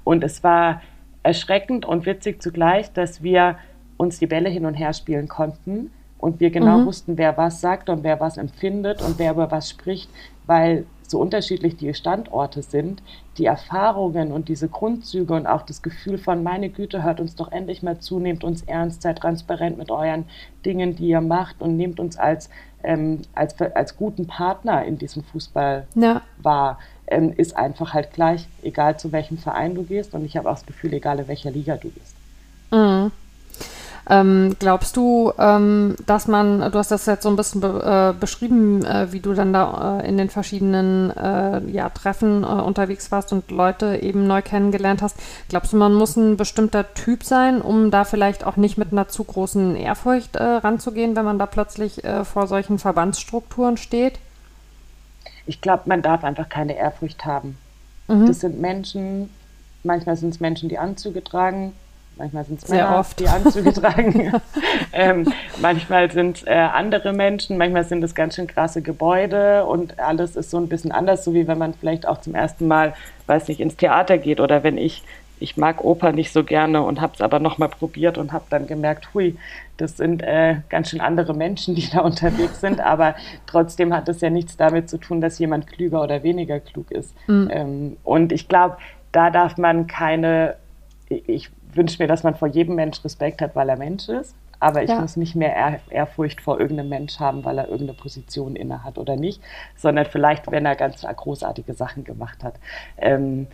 Speaker 2: Und es war erschreckend und witzig zugleich, dass wir uns die Bälle hin und her spielen konnten und wir genau mhm. wussten, wer was sagt und wer was empfindet und wer über was spricht, weil so unterschiedlich die Standorte sind, die Erfahrungen und diese Grundzüge und auch das Gefühl von, meine Güte, hört uns doch endlich mal zu, nehmt uns ernst, seid transparent mit euren Dingen, die ihr macht und nehmt uns als, ähm, als, als guten Partner in diesem Fußball ja. wahr, ähm, ist einfach halt gleich, egal zu welchem Verein du gehst und ich habe auch das Gefühl, egal in welcher Liga du bist.
Speaker 1: Mhm. Ähm, glaubst du, ähm, dass man, du hast das jetzt so ein bisschen be äh, beschrieben, äh, wie du dann da äh, in den verschiedenen äh, ja, Treffen äh, unterwegs warst und Leute eben neu kennengelernt hast. Glaubst du, man muss ein bestimmter Typ sein, um da vielleicht auch nicht mit einer zu großen Ehrfurcht äh, ranzugehen, wenn man da plötzlich vor solchen Verbandsstrukturen steht?
Speaker 2: Ich glaube, man darf einfach keine Ehrfurcht haben. Mhm. Das sind Menschen, manchmal sind es Menschen, die Anzüge tragen, Manchmal sind es Männer, oft. die Anzüge tragen. ähm, manchmal sind es äh, andere Menschen, manchmal sind es ganz schön krasse Gebäude und alles ist so ein bisschen anders, so wie wenn man vielleicht auch zum ersten Mal, weiß nicht, ins Theater geht oder wenn ich, ich mag Oper nicht so gerne und habe es aber nochmal probiert und habe dann gemerkt, hui, das sind äh, ganz schön andere Menschen, die da unterwegs sind, aber trotzdem hat es ja nichts damit zu tun, dass jemand klüger oder weniger klug ist. Mhm. Ähm, und ich glaube, da darf man keine, ich wünsche mir, dass man vor jedem Mensch Respekt hat, weil er Mensch ist. Aber ich ja. muss nicht mehr Ehr Ehrfurcht vor irgendeinem Mensch haben, weil er irgendeine Position inne hat oder nicht, sondern vielleicht, wenn er ganz großartige Sachen gemacht hat. Ähm,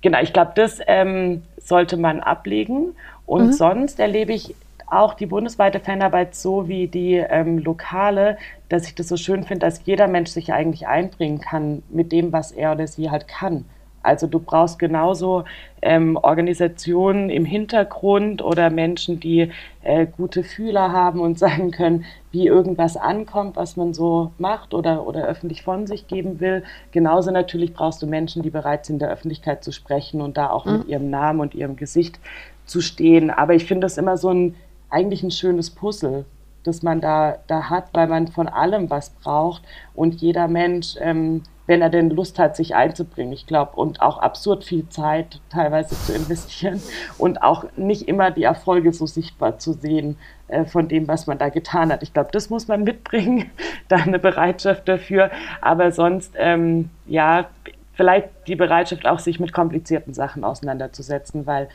Speaker 2: genau, ich glaube, das ähm, sollte man ablegen. Und mhm. sonst erlebe ich auch die bundesweite Fanarbeit so wie die ähm, lokale, dass ich das so schön finde, dass jeder Mensch sich eigentlich einbringen kann mit dem, was er oder sie halt kann Also du brauchst genauso ähm, Organisationen im Hintergrund oder Menschen, die äh, gute Fühler haben und sagen können, wie irgendwas ankommt, was man so macht oder, oder öffentlich von sich geben will. Genauso natürlich brauchst du Menschen, die bereit sind, in der Öffentlichkeit zu sprechen und da auch mhm. mit ihrem Namen und ihrem Gesicht zu stehen. Aber ich finde das immer so ein eigentlich ein schönes Puzzle, das man da, da hat, weil man von allem was braucht und jeder Mensch ähm, wenn er denn Lust hat, sich einzubringen, ich glaube, und auch absurd viel Zeit teilweise zu investieren und auch nicht immer die Erfolge so sichtbar zu sehen äh, von dem, was man da getan hat. Ich glaube, das muss man mitbringen, da eine Bereitschaft dafür, aber sonst, ähm, ja, vielleicht die Bereitschaft auch, sich mit komplizierten Sachen auseinanderzusetzen, weil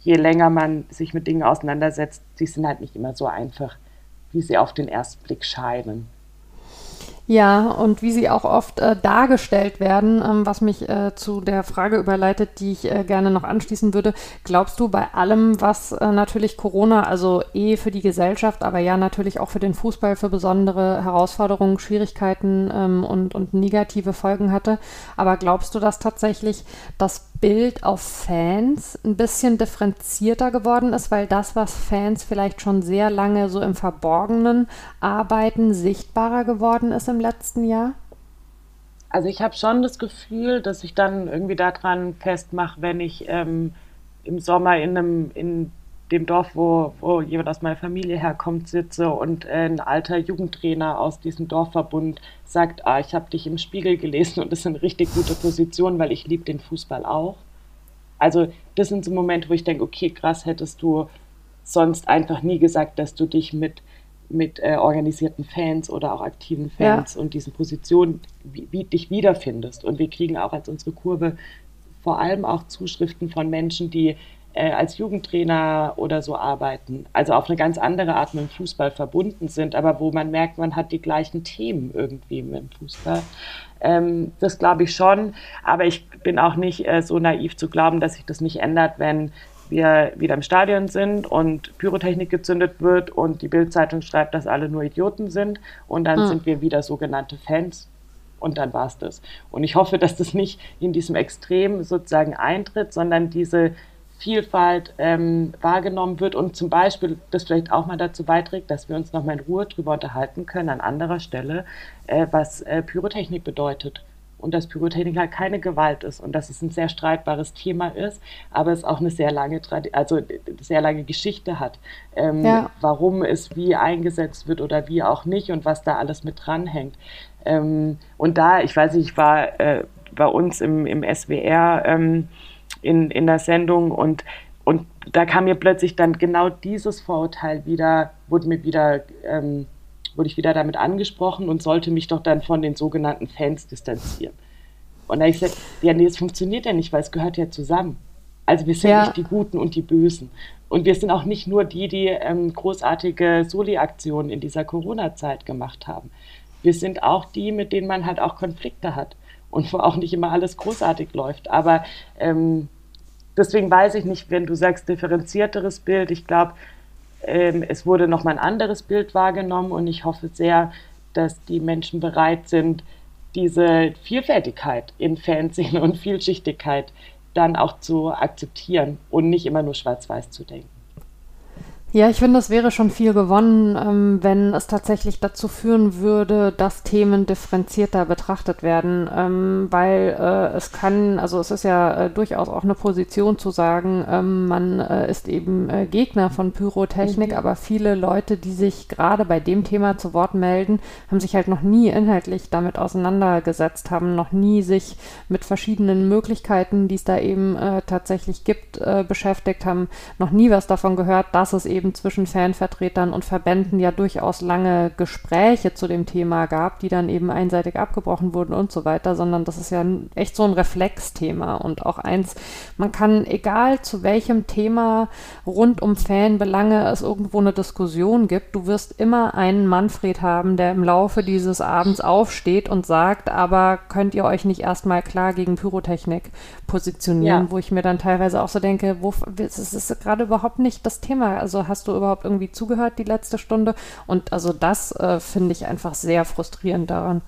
Speaker 2: je länger man sich mit Dingen auseinandersetzt, die sind halt nicht immer so einfach, wie sie auf den ersten Blick scheinen.
Speaker 1: Ja, und wie sie auch oft äh, dargestellt werden, ähm, was mich äh, zu der Frage überleitet, die ich äh, gerne noch anschließen würde. Glaubst du bei allem, was äh, natürlich Corona, also eh für die Gesellschaft, aber ja natürlich auch für den Fußball für besondere Herausforderungen, Schwierigkeiten ähm, und, und negative Folgen hatte, aber glaubst du, dass tatsächlich das Bild auf Fans ein bisschen differenzierter geworden ist, weil das, was Fans vielleicht schon sehr lange so im Verborgenen arbeiten, sichtbarer geworden ist im letzten Jahr?
Speaker 2: Also ich habe schon das Gefühl, dass ich dann irgendwie daran festmache, wenn ich ähm, im Sommer in einem in dem Dorf, wo, wo jemand aus meiner Familie herkommt, sitze und ein alter Jugendtrainer aus diesem Dorfverbund sagt, ah, ich habe dich im Spiegel gelesen und das ist eine richtig gute Position, weil ich liebe den Fußball auch. Also das sind so Momente, wo ich denke, okay, krass, hättest du sonst einfach nie gesagt, dass du dich mit, mit äh, organisierten Fans oder auch aktiven Fans ja. und diesen Positionen wie, wie dich wiederfindest. Und wir kriegen auch als unsere Kurve vor allem auch Zuschriften von Menschen, die äh, als Jugendtrainer oder so arbeiten, also auf eine ganz andere Art mit dem Fußball verbunden sind, aber wo man merkt, man hat die gleichen Themen irgendwie mit dem Fußball. Ähm, das glaube ich schon, aber ich bin auch nicht äh, so naiv zu glauben, dass sich das nicht ändert, wenn wir wieder im Stadion sind und Pyrotechnik gezündet wird und die Bildzeitung schreibt, dass alle nur Idioten sind und dann mhm. sind wir wieder sogenannte Fans und dann war es das. Und ich hoffe, dass das nicht in diesem Extrem sozusagen eintritt, sondern diese Vielfalt ähm, wahrgenommen wird und zum Beispiel das vielleicht auch mal dazu beiträgt, dass wir uns nochmal in Ruhe darüber unterhalten können an anderer Stelle, äh, was äh, Pyrotechnik bedeutet und dass Pyrotechnik halt keine Gewalt ist und dass es ein sehr streitbares Thema ist, aber es auch eine sehr lange, also sehr lange Geschichte hat, ähm, ja. warum es wie eingesetzt wird oder wie auch nicht und was da alles mit dranhängt. Ähm, und da, ich weiß nicht, ich war äh, bei uns im, im SWR ähm, in, in der Sendung und, und da kam mir plötzlich dann genau dieses Vorurteil wieder, wurde mir wieder, ähm, wurde ich wieder damit angesprochen und sollte mich doch dann von den sogenannten Fans distanzieren. Und da habe ich gesagt, ja, nee, es funktioniert ja nicht, weil es gehört ja zusammen. Also wir sind ja. nicht die Guten und die Bösen. Und wir sind auch nicht nur die, die ähm, großartige Soli-Aktionen in dieser Corona-Zeit gemacht haben. Wir sind auch die, mit denen man halt auch Konflikte hat und wo auch nicht immer alles großartig läuft. Aber ähm, deswegen weiß ich nicht, wenn du sagst differenzierteres Bild, ich glaube, es wurde nochmal ein anderes Bild wahrgenommen und ich hoffe sehr, dass die Menschen bereit sind, diese Vielfältigkeit in Fernsehen und Vielschichtigkeit dann auch zu akzeptieren und nicht immer nur schwarz-weiß zu denken.
Speaker 1: Ja, ich finde, es wäre schon viel gewonnen, ähm, wenn es tatsächlich dazu führen würde, dass Themen differenzierter betrachtet werden, ähm, weil äh, es kann, also es ist ja äh, durchaus auch eine Position zu sagen, ähm, man äh, ist eben Gegner von Pyrotechnik, mhm. aber viele Leute, die sich gerade bei dem Thema zu Wort melden, haben sich halt noch nie inhaltlich damit auseinandergesetzt, haben noch nie sich mit verschiedenen Möglichkeiten, die es da eben tatsächlich gibt, beschäftigt, haben noch nie was davon gehört, dass es eben eben zwischen Fanvertretern und Verbänden ja durchaus lange Gespräche zu dem Thema gab, die dann eben einseitig abgebrochen wurden und so weiter, sondern das ist ja echt so ein Reflexthema und auch eins, man kann, egal zu welchem Thema rund um Fanbelange es irgendwo eine Diskussion gibt, du wirst immer einen Manfred haben, der im Laufe dieses Abends aufsteht und sagt, aber könnt ihr euch nicht erstmal klar gegen Pyrotechnik positionieren, ja. wo ich mir dann teilweise auch so denke, wo, es ist gerade überhaupt nicht das Thema. Also hast du überhaupt irgendwie zugehört die letzte Stunde? Und also das äh, finde ich einfach sehr frustrierend daran.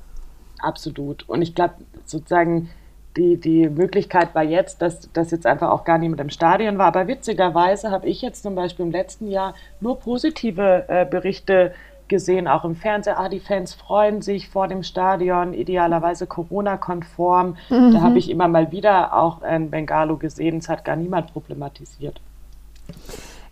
Speaker 2: Absolut. Und ich glaube sozusagen, die, die Möglichkeit war jetzt, dass, dass jetzt einfach auch gar niemand im Stadion war. Aber witzigerweise habe ich jetzt zum Beispiel im letzten Jahr nur positive äh, Berichte gesehen, auch im Fernsehen. Ah, die Fans freuen sich vor dem Stadion, idealerweise Corona-konform. Mhm. Da habe ich immer mal wieder auch ein Bengalo gesehen. Es hat gar niemand problematisiert.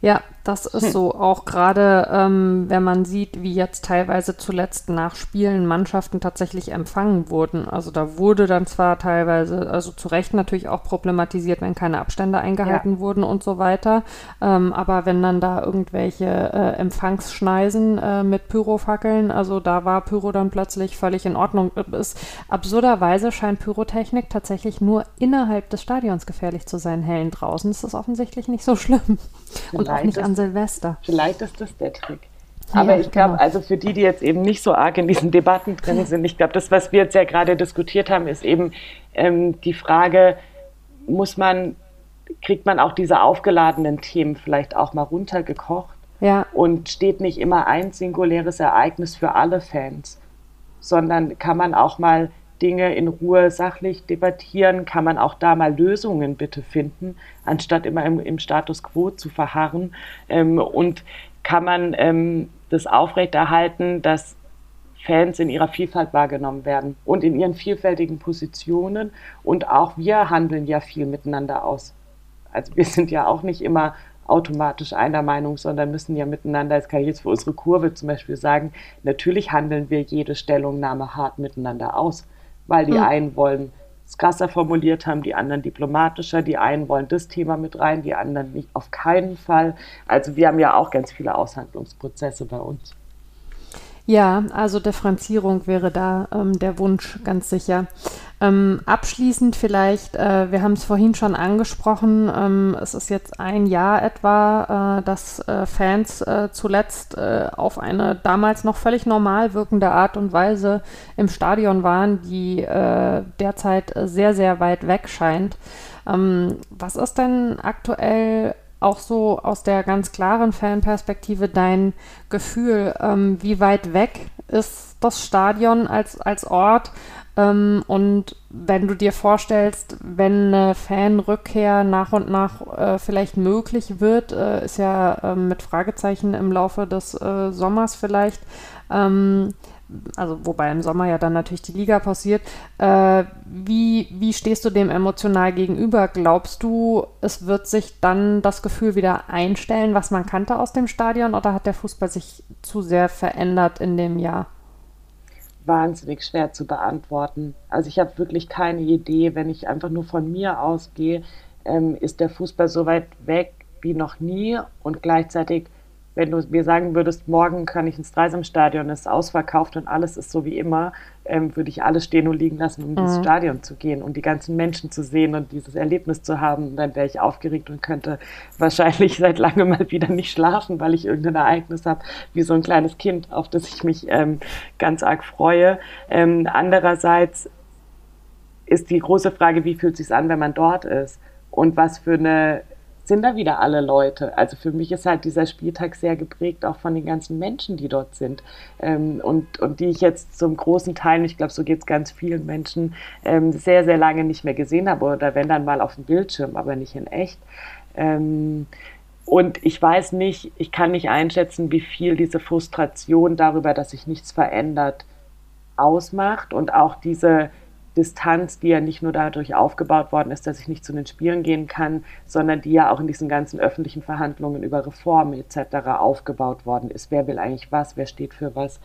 Speaker 1: Ja, das ist hm. so. Auch gerade, ähm, wenn man sieht, wie jetzt teilweise zuletzt nach Spielen Mannschaften tatsächlich empfangen wurden. Also da wurde dann zwar teilweise, also zu Recht natürlich auch problematisiert, wenn keine Abstände eingehalten ja. wurden und so weiter. Ähm, aber wenn dann da irgendwelche äh, Empfangsschneisen äh, mit Pyrofackeln, also da war Pyro dann plötzlich völlig in Ordnung. Ist, absurderweise scheint Pyrotechnik tatsächlich nur innerhalb des Stadions gefährlich zu sein. Hellen draußen ist das offensichtlich nicht so schlimm. Und auch nicht an Silvester.
Speaker 2: Vielleicht ist das der Trick. Aber ja, ich glaube, genau. also für die, die jetzt eben nicht so arg in diesen Debatten drin sind, ich glaube, das, was wir jetzt ja gerade diskutiert haben, ist eben ähm, die Frage, muss man, kriegt man auch diese aufgeladenen Themen vielleicht auch mal runtergekocht? Ja. Und steht nicht immer ein singuläres Ereignis für alle Fans, sondern kann man auch mal Dinge in Ruhe sachlich debattieren, kann man auch da mal Lösungen bitte finden, anstatt immer im, im Status quo zu verharren. Ähm, und kann man ähm, das aufrechterhalten, dass Fans in ihrer Vielfalt wahrgenommen werden und in ihren vielfältigen Positionen. Und auch wir handeln ja viel miteinander aus. Also wir sind ja auch nicht immer automatisch einer Meinung, sondern müssen ja miteinander, das kann ich jetzt für unsere Kurve zum Beispiel sagen, natürlich handeln wir jede Stellungnahme hart miteinander aus weil die mhm. einen wollen es krasser formuliert haben, die anderen diplomatischer, die einen wollen das Thema mit rein, die anderen nicht, auf keinen Fall. Also wir haben ja auch ganz viele Aushandlungsprozesse bei uns.
Speaker 1: Ja, also Differenzierung wäre da ähm, der Wunsch ganz sicher. Ähm, abschließend vielleicht, äh, wir haben es vorhin schon angesprochen, ähm, es ist jetzt ein Jahr etwa, äh, dass äh, Fans äh, zuletzt äh, auf eine damals noch völlig normal wirkende Art und Weise im Stadion waren, die äh, derzeit sehr, sehr weit weg scheint. Ähm, was ist denn aktuell auch so aus der ganz klaren Fanperspektive dein Gefühl, ähm, wie weit weg ist das Stadion als, als Ort? Ähm, und wenn du dir vorstellst, wenn eine Fanrückkehr nach und nach äh, vielleicht möglich wird, äh, ist ja äh, mit Fragezeichen im Laufe des äh, Sommers vielleicht, ähm, also wobei im Sommer ja dann natürlich die Liga passiert. Äh, wie, wie stehst du dem emotional gegenüber? Glaubst du, es wird sich dann das Gefühl wieder einstellen, was man kannte aus dem Stadion, oder hat der Fußball sich zu sehr verändert in dem Jahr?
Speaker 2: Wahnsinnig schwer zu beantworten. Also ich habe wirklich keine Idee, wenn ich einfach nur von mir ausgehe, ähm, ist der Fußball so weit weg wie noch nie und gleichzeitig wenn du mir sagen würdest, morgen kann ich ins Dreisamstadion, ist ausverkauft und alles ist so wie immer, ähm, würde ich alles stehen und liegen lassen, um mhm. ins Stadion zu gehen und die ganzen Menschen zu sehen und dieses Erlebnis zu haben. dann wäre ich aufgeregt und könnte wahrscheinlich seit langem mal wieder nicht schlafen, weil ich irgendein Ereignis habe, wie so ein kleines Kind, auf das ich mich ähm, ganz arg freue. Ähm, andererseits ist die große Frage, wie fühlt es sich an, wenn man dort ist? Und was für eine sind da wieder alle Leute. Also für mich ist halt dieser Spieltag sehr geprägt auch von den ganzen Menschen, die dort sind ähm, und, und die ich jetzt zum großen Teil, ich glaube, so geht es ganz vielen Menschen, ähm, sehr, sehr lange nicht mehr gesehen habe oder wenn dann mal auf dem Bildschirm, aber nicht in echt. Ähm, und ich weiß nicht, ich kann nicht einschätzen, wie viel diese Frustration darüber, dass sich nichts verändert, ausmacht und auch diese Distanz, die ja nicht nur dadurch aufgebaut worden ist, dass ich nicht zu den Spielen gehen kann, sondern die ja auch in diesen ganzen öffentlichen Verhandlungen über Reformen etc. aufgebaut worden ist. Wer will eigentlich was, wer steht für was?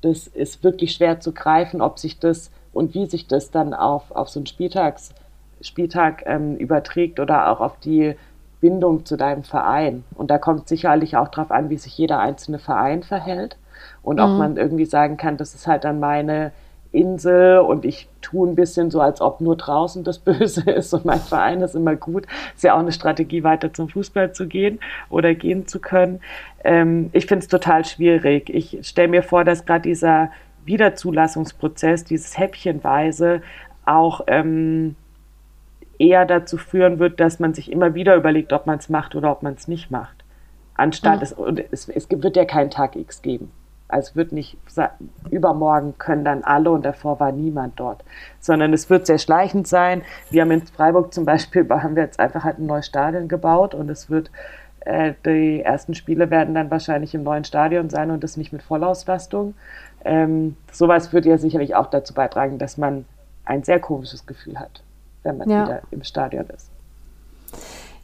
Speaker 2: Das ist wirklich schwer zu greifen, ob sich das und wie sich das dann auf, auf so einen Spieltags, Spieltag ähm, überträgt oder auch auf die Bindung zu deinem Verein. Und da kommt sicherlich auch darauf an, wie sich jeder einzelne Verein verhält und mhm. ob man irgendwie sagen kann, das ist halt dann meine Insel und ich tue ein bisschen so, als ob nur draußen das Böse ist und mein Verein ist immer gut. Ist ja auch eine Strategie, weiter zum Fußball zu gehen oder gehen zu können. Ähm, ich finde es total schwierig. Ich stelle mir vor, dass gerade dieser Wiederzulassungsprozess, dieses Häppchenweise auch ähm, eher dazu führen wird, dass man sich immer wieder überlegt, ob man es macht oder ob man es nicht macht. Anstatt, mhm. es, es, es wird ja keinen Tag X geben. Also wird nicht übermorgen können dann alle und davor war niemand dort, sondern es wird sehr schleichend sein. Wir haben in Freiburg zum Beispiel, haben wir jetzt einfach halt ein neues Stadion gebaut und es wird, äh, die ersten Spiele werden dann wahrscheinlich im neuen Stadion sein und das nicht mit Vollauslastung. Ähm, sowas wird ja sicherlich auch dazu beitragen, dass man ein sehr komisches Gefühl hat, wenn man ja. wieder im Stadion ist.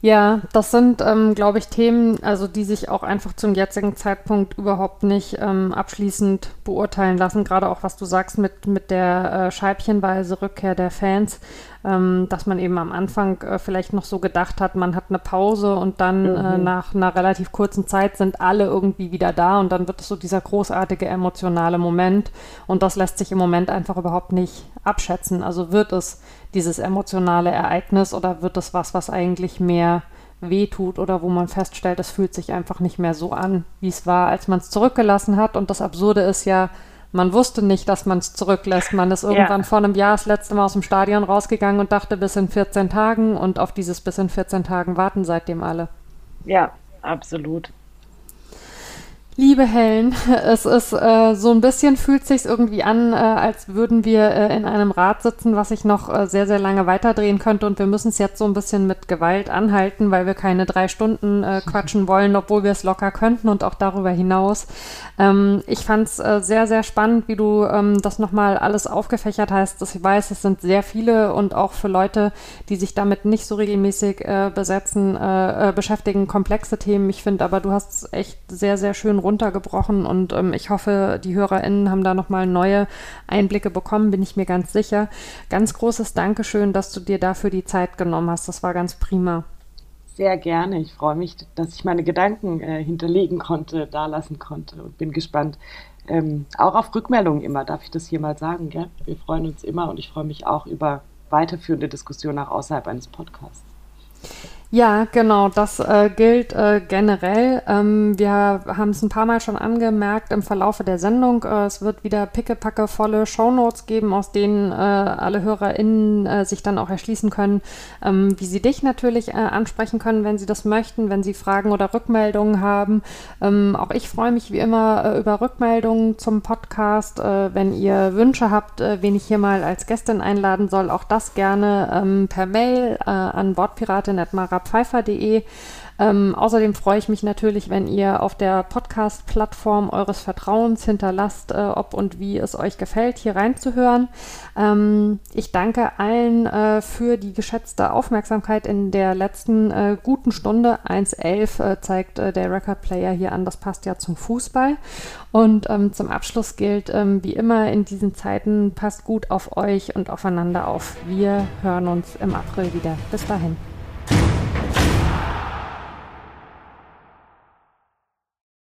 Speaker 1: Ja, das sind, ähm, glaube ich, Themen, also die sich auch einfach zum jetzigen Zeitpunkt überhaupt nicht ähm, abschließend beurteilen lassen. Gerade auch, was du sagst mit, mit der äh, scheibchenweise Rückkehr der Fans, ähm, dass man eben am Anfang äh, vielleicht noch so gedacht hat, man hat eine Pause und dann äh, mhm. äh, nach einer relativ kurzen Zeit sind alle irgendwie wieder da und dann wird es so dieser großartige emotionale Moment und das lässt sich im Moment einfach überhaupt nicht abschätzen. Also wird es dieses emotionale Ereignis oder wird es was, was eigentlich mehr wehtut oder wo man feststellt, es fühlt sich einfach nicht mehr so an, wie es war, als man es zurückgelassen hat. Und das Absurde ist ja, man wusste nicht, dass man es zurücklässt. Man ist irgendwann ja. vor einem Jahr das letzte Mal aus dem Stadion rausgegangen und dachte bis in 14 Tagen und auf dieses bis in 14 Tagen warten seitdem alle.
Speaker 2: Ja, absolut.
Speaker 1: Liebe Helen, es ist äh, so ein bisschen fühlt sich irgendwie an, äh, als würden wir äh, in einem Rad sitzen, was sich noch äh, sehr, sehr lange weiterdrehen könnte und wir müssen es jetzt so ein bisschen mit Gewalt anhalten, weil wir keine drei Stunden äh, quatschen wollen, obwohl wir es locker könnten und auch darüber hinaus. Ähm, ich fand es äh, sehr, sehr spannend, wie du ähm, das nochmal alles aufgefächert hast. Ich weiß, es sind sehr viele und auch für Leute, die sich damit nicht so regelmäßig besetzen, beschäftigen, komplexe Themen. Ich finde aber, du hast es echt sehr, sehr schön runtergebrochen und ähm, ich hoffe, die HörerInnen haben da nochmal neue Einblicke bekommen, bin ich mir ganz sicher. Ganz großes Dankeschön, dass du dir dafür die Zeit genommen hast. Das war ganz prima.
Speaker 2: Sehr gerne. Ich freue mich, dass ich meine Gedanken äh, hinterlegen konnte, dalassen konnte und bin gespannt. Ähm, auch auf Rückmeldungen immer, darf ich das hier mal sagen. Gell? Wir freuen uns immer und ich freue mich auch über weiterführende Diskussionen auch außerhalb eines Podcasts.
Speaker 1: Ja, genau, das äh, gilt äh, generell. Ähm, wir haben es ein paar Mal schon angemerkt im Verlaufe der Sendung. Äh, es wird wieder pickepacke volle Shownotes geben, aus denen äh, alle HörerInnen äh, sich dann auch erschließen können, ähm, wie sie dich natürlich äh, ansprechen können, wenn sie das möchten, wenn sie Fragen oder Rückmeldungen haben. Ähm, auch ich freue mich wie immer über Rückmeldungen zum Podcast. wenn ihr Wünsche habt, wen ich hier mal als Gästin einladen soll, auch das gerne ähm, per Mail an wortpiratin.marab pfeiffer.de. Ähm, außerdem freue ich mich natürlich, wenn ihr auf der Podcast-Plattform eures Vertrauens hinterlasst, äh, ob und wie es euch gefällt, hier reinzuhören. Ähm, ich danke allen äh, für die geschätzte Aufmerksamkeit in der letzten äh, guten Stunde. 1.11 äh, zeigt äh, der Record Player hier an, das passt ja zum Fußball. Und ähm, zum Abschluss gilt, ähm, wie immer in diesen Zeiten, passt gut auf euch und aufeinander auf. Wir hören uns im April wieder. Bis dahin.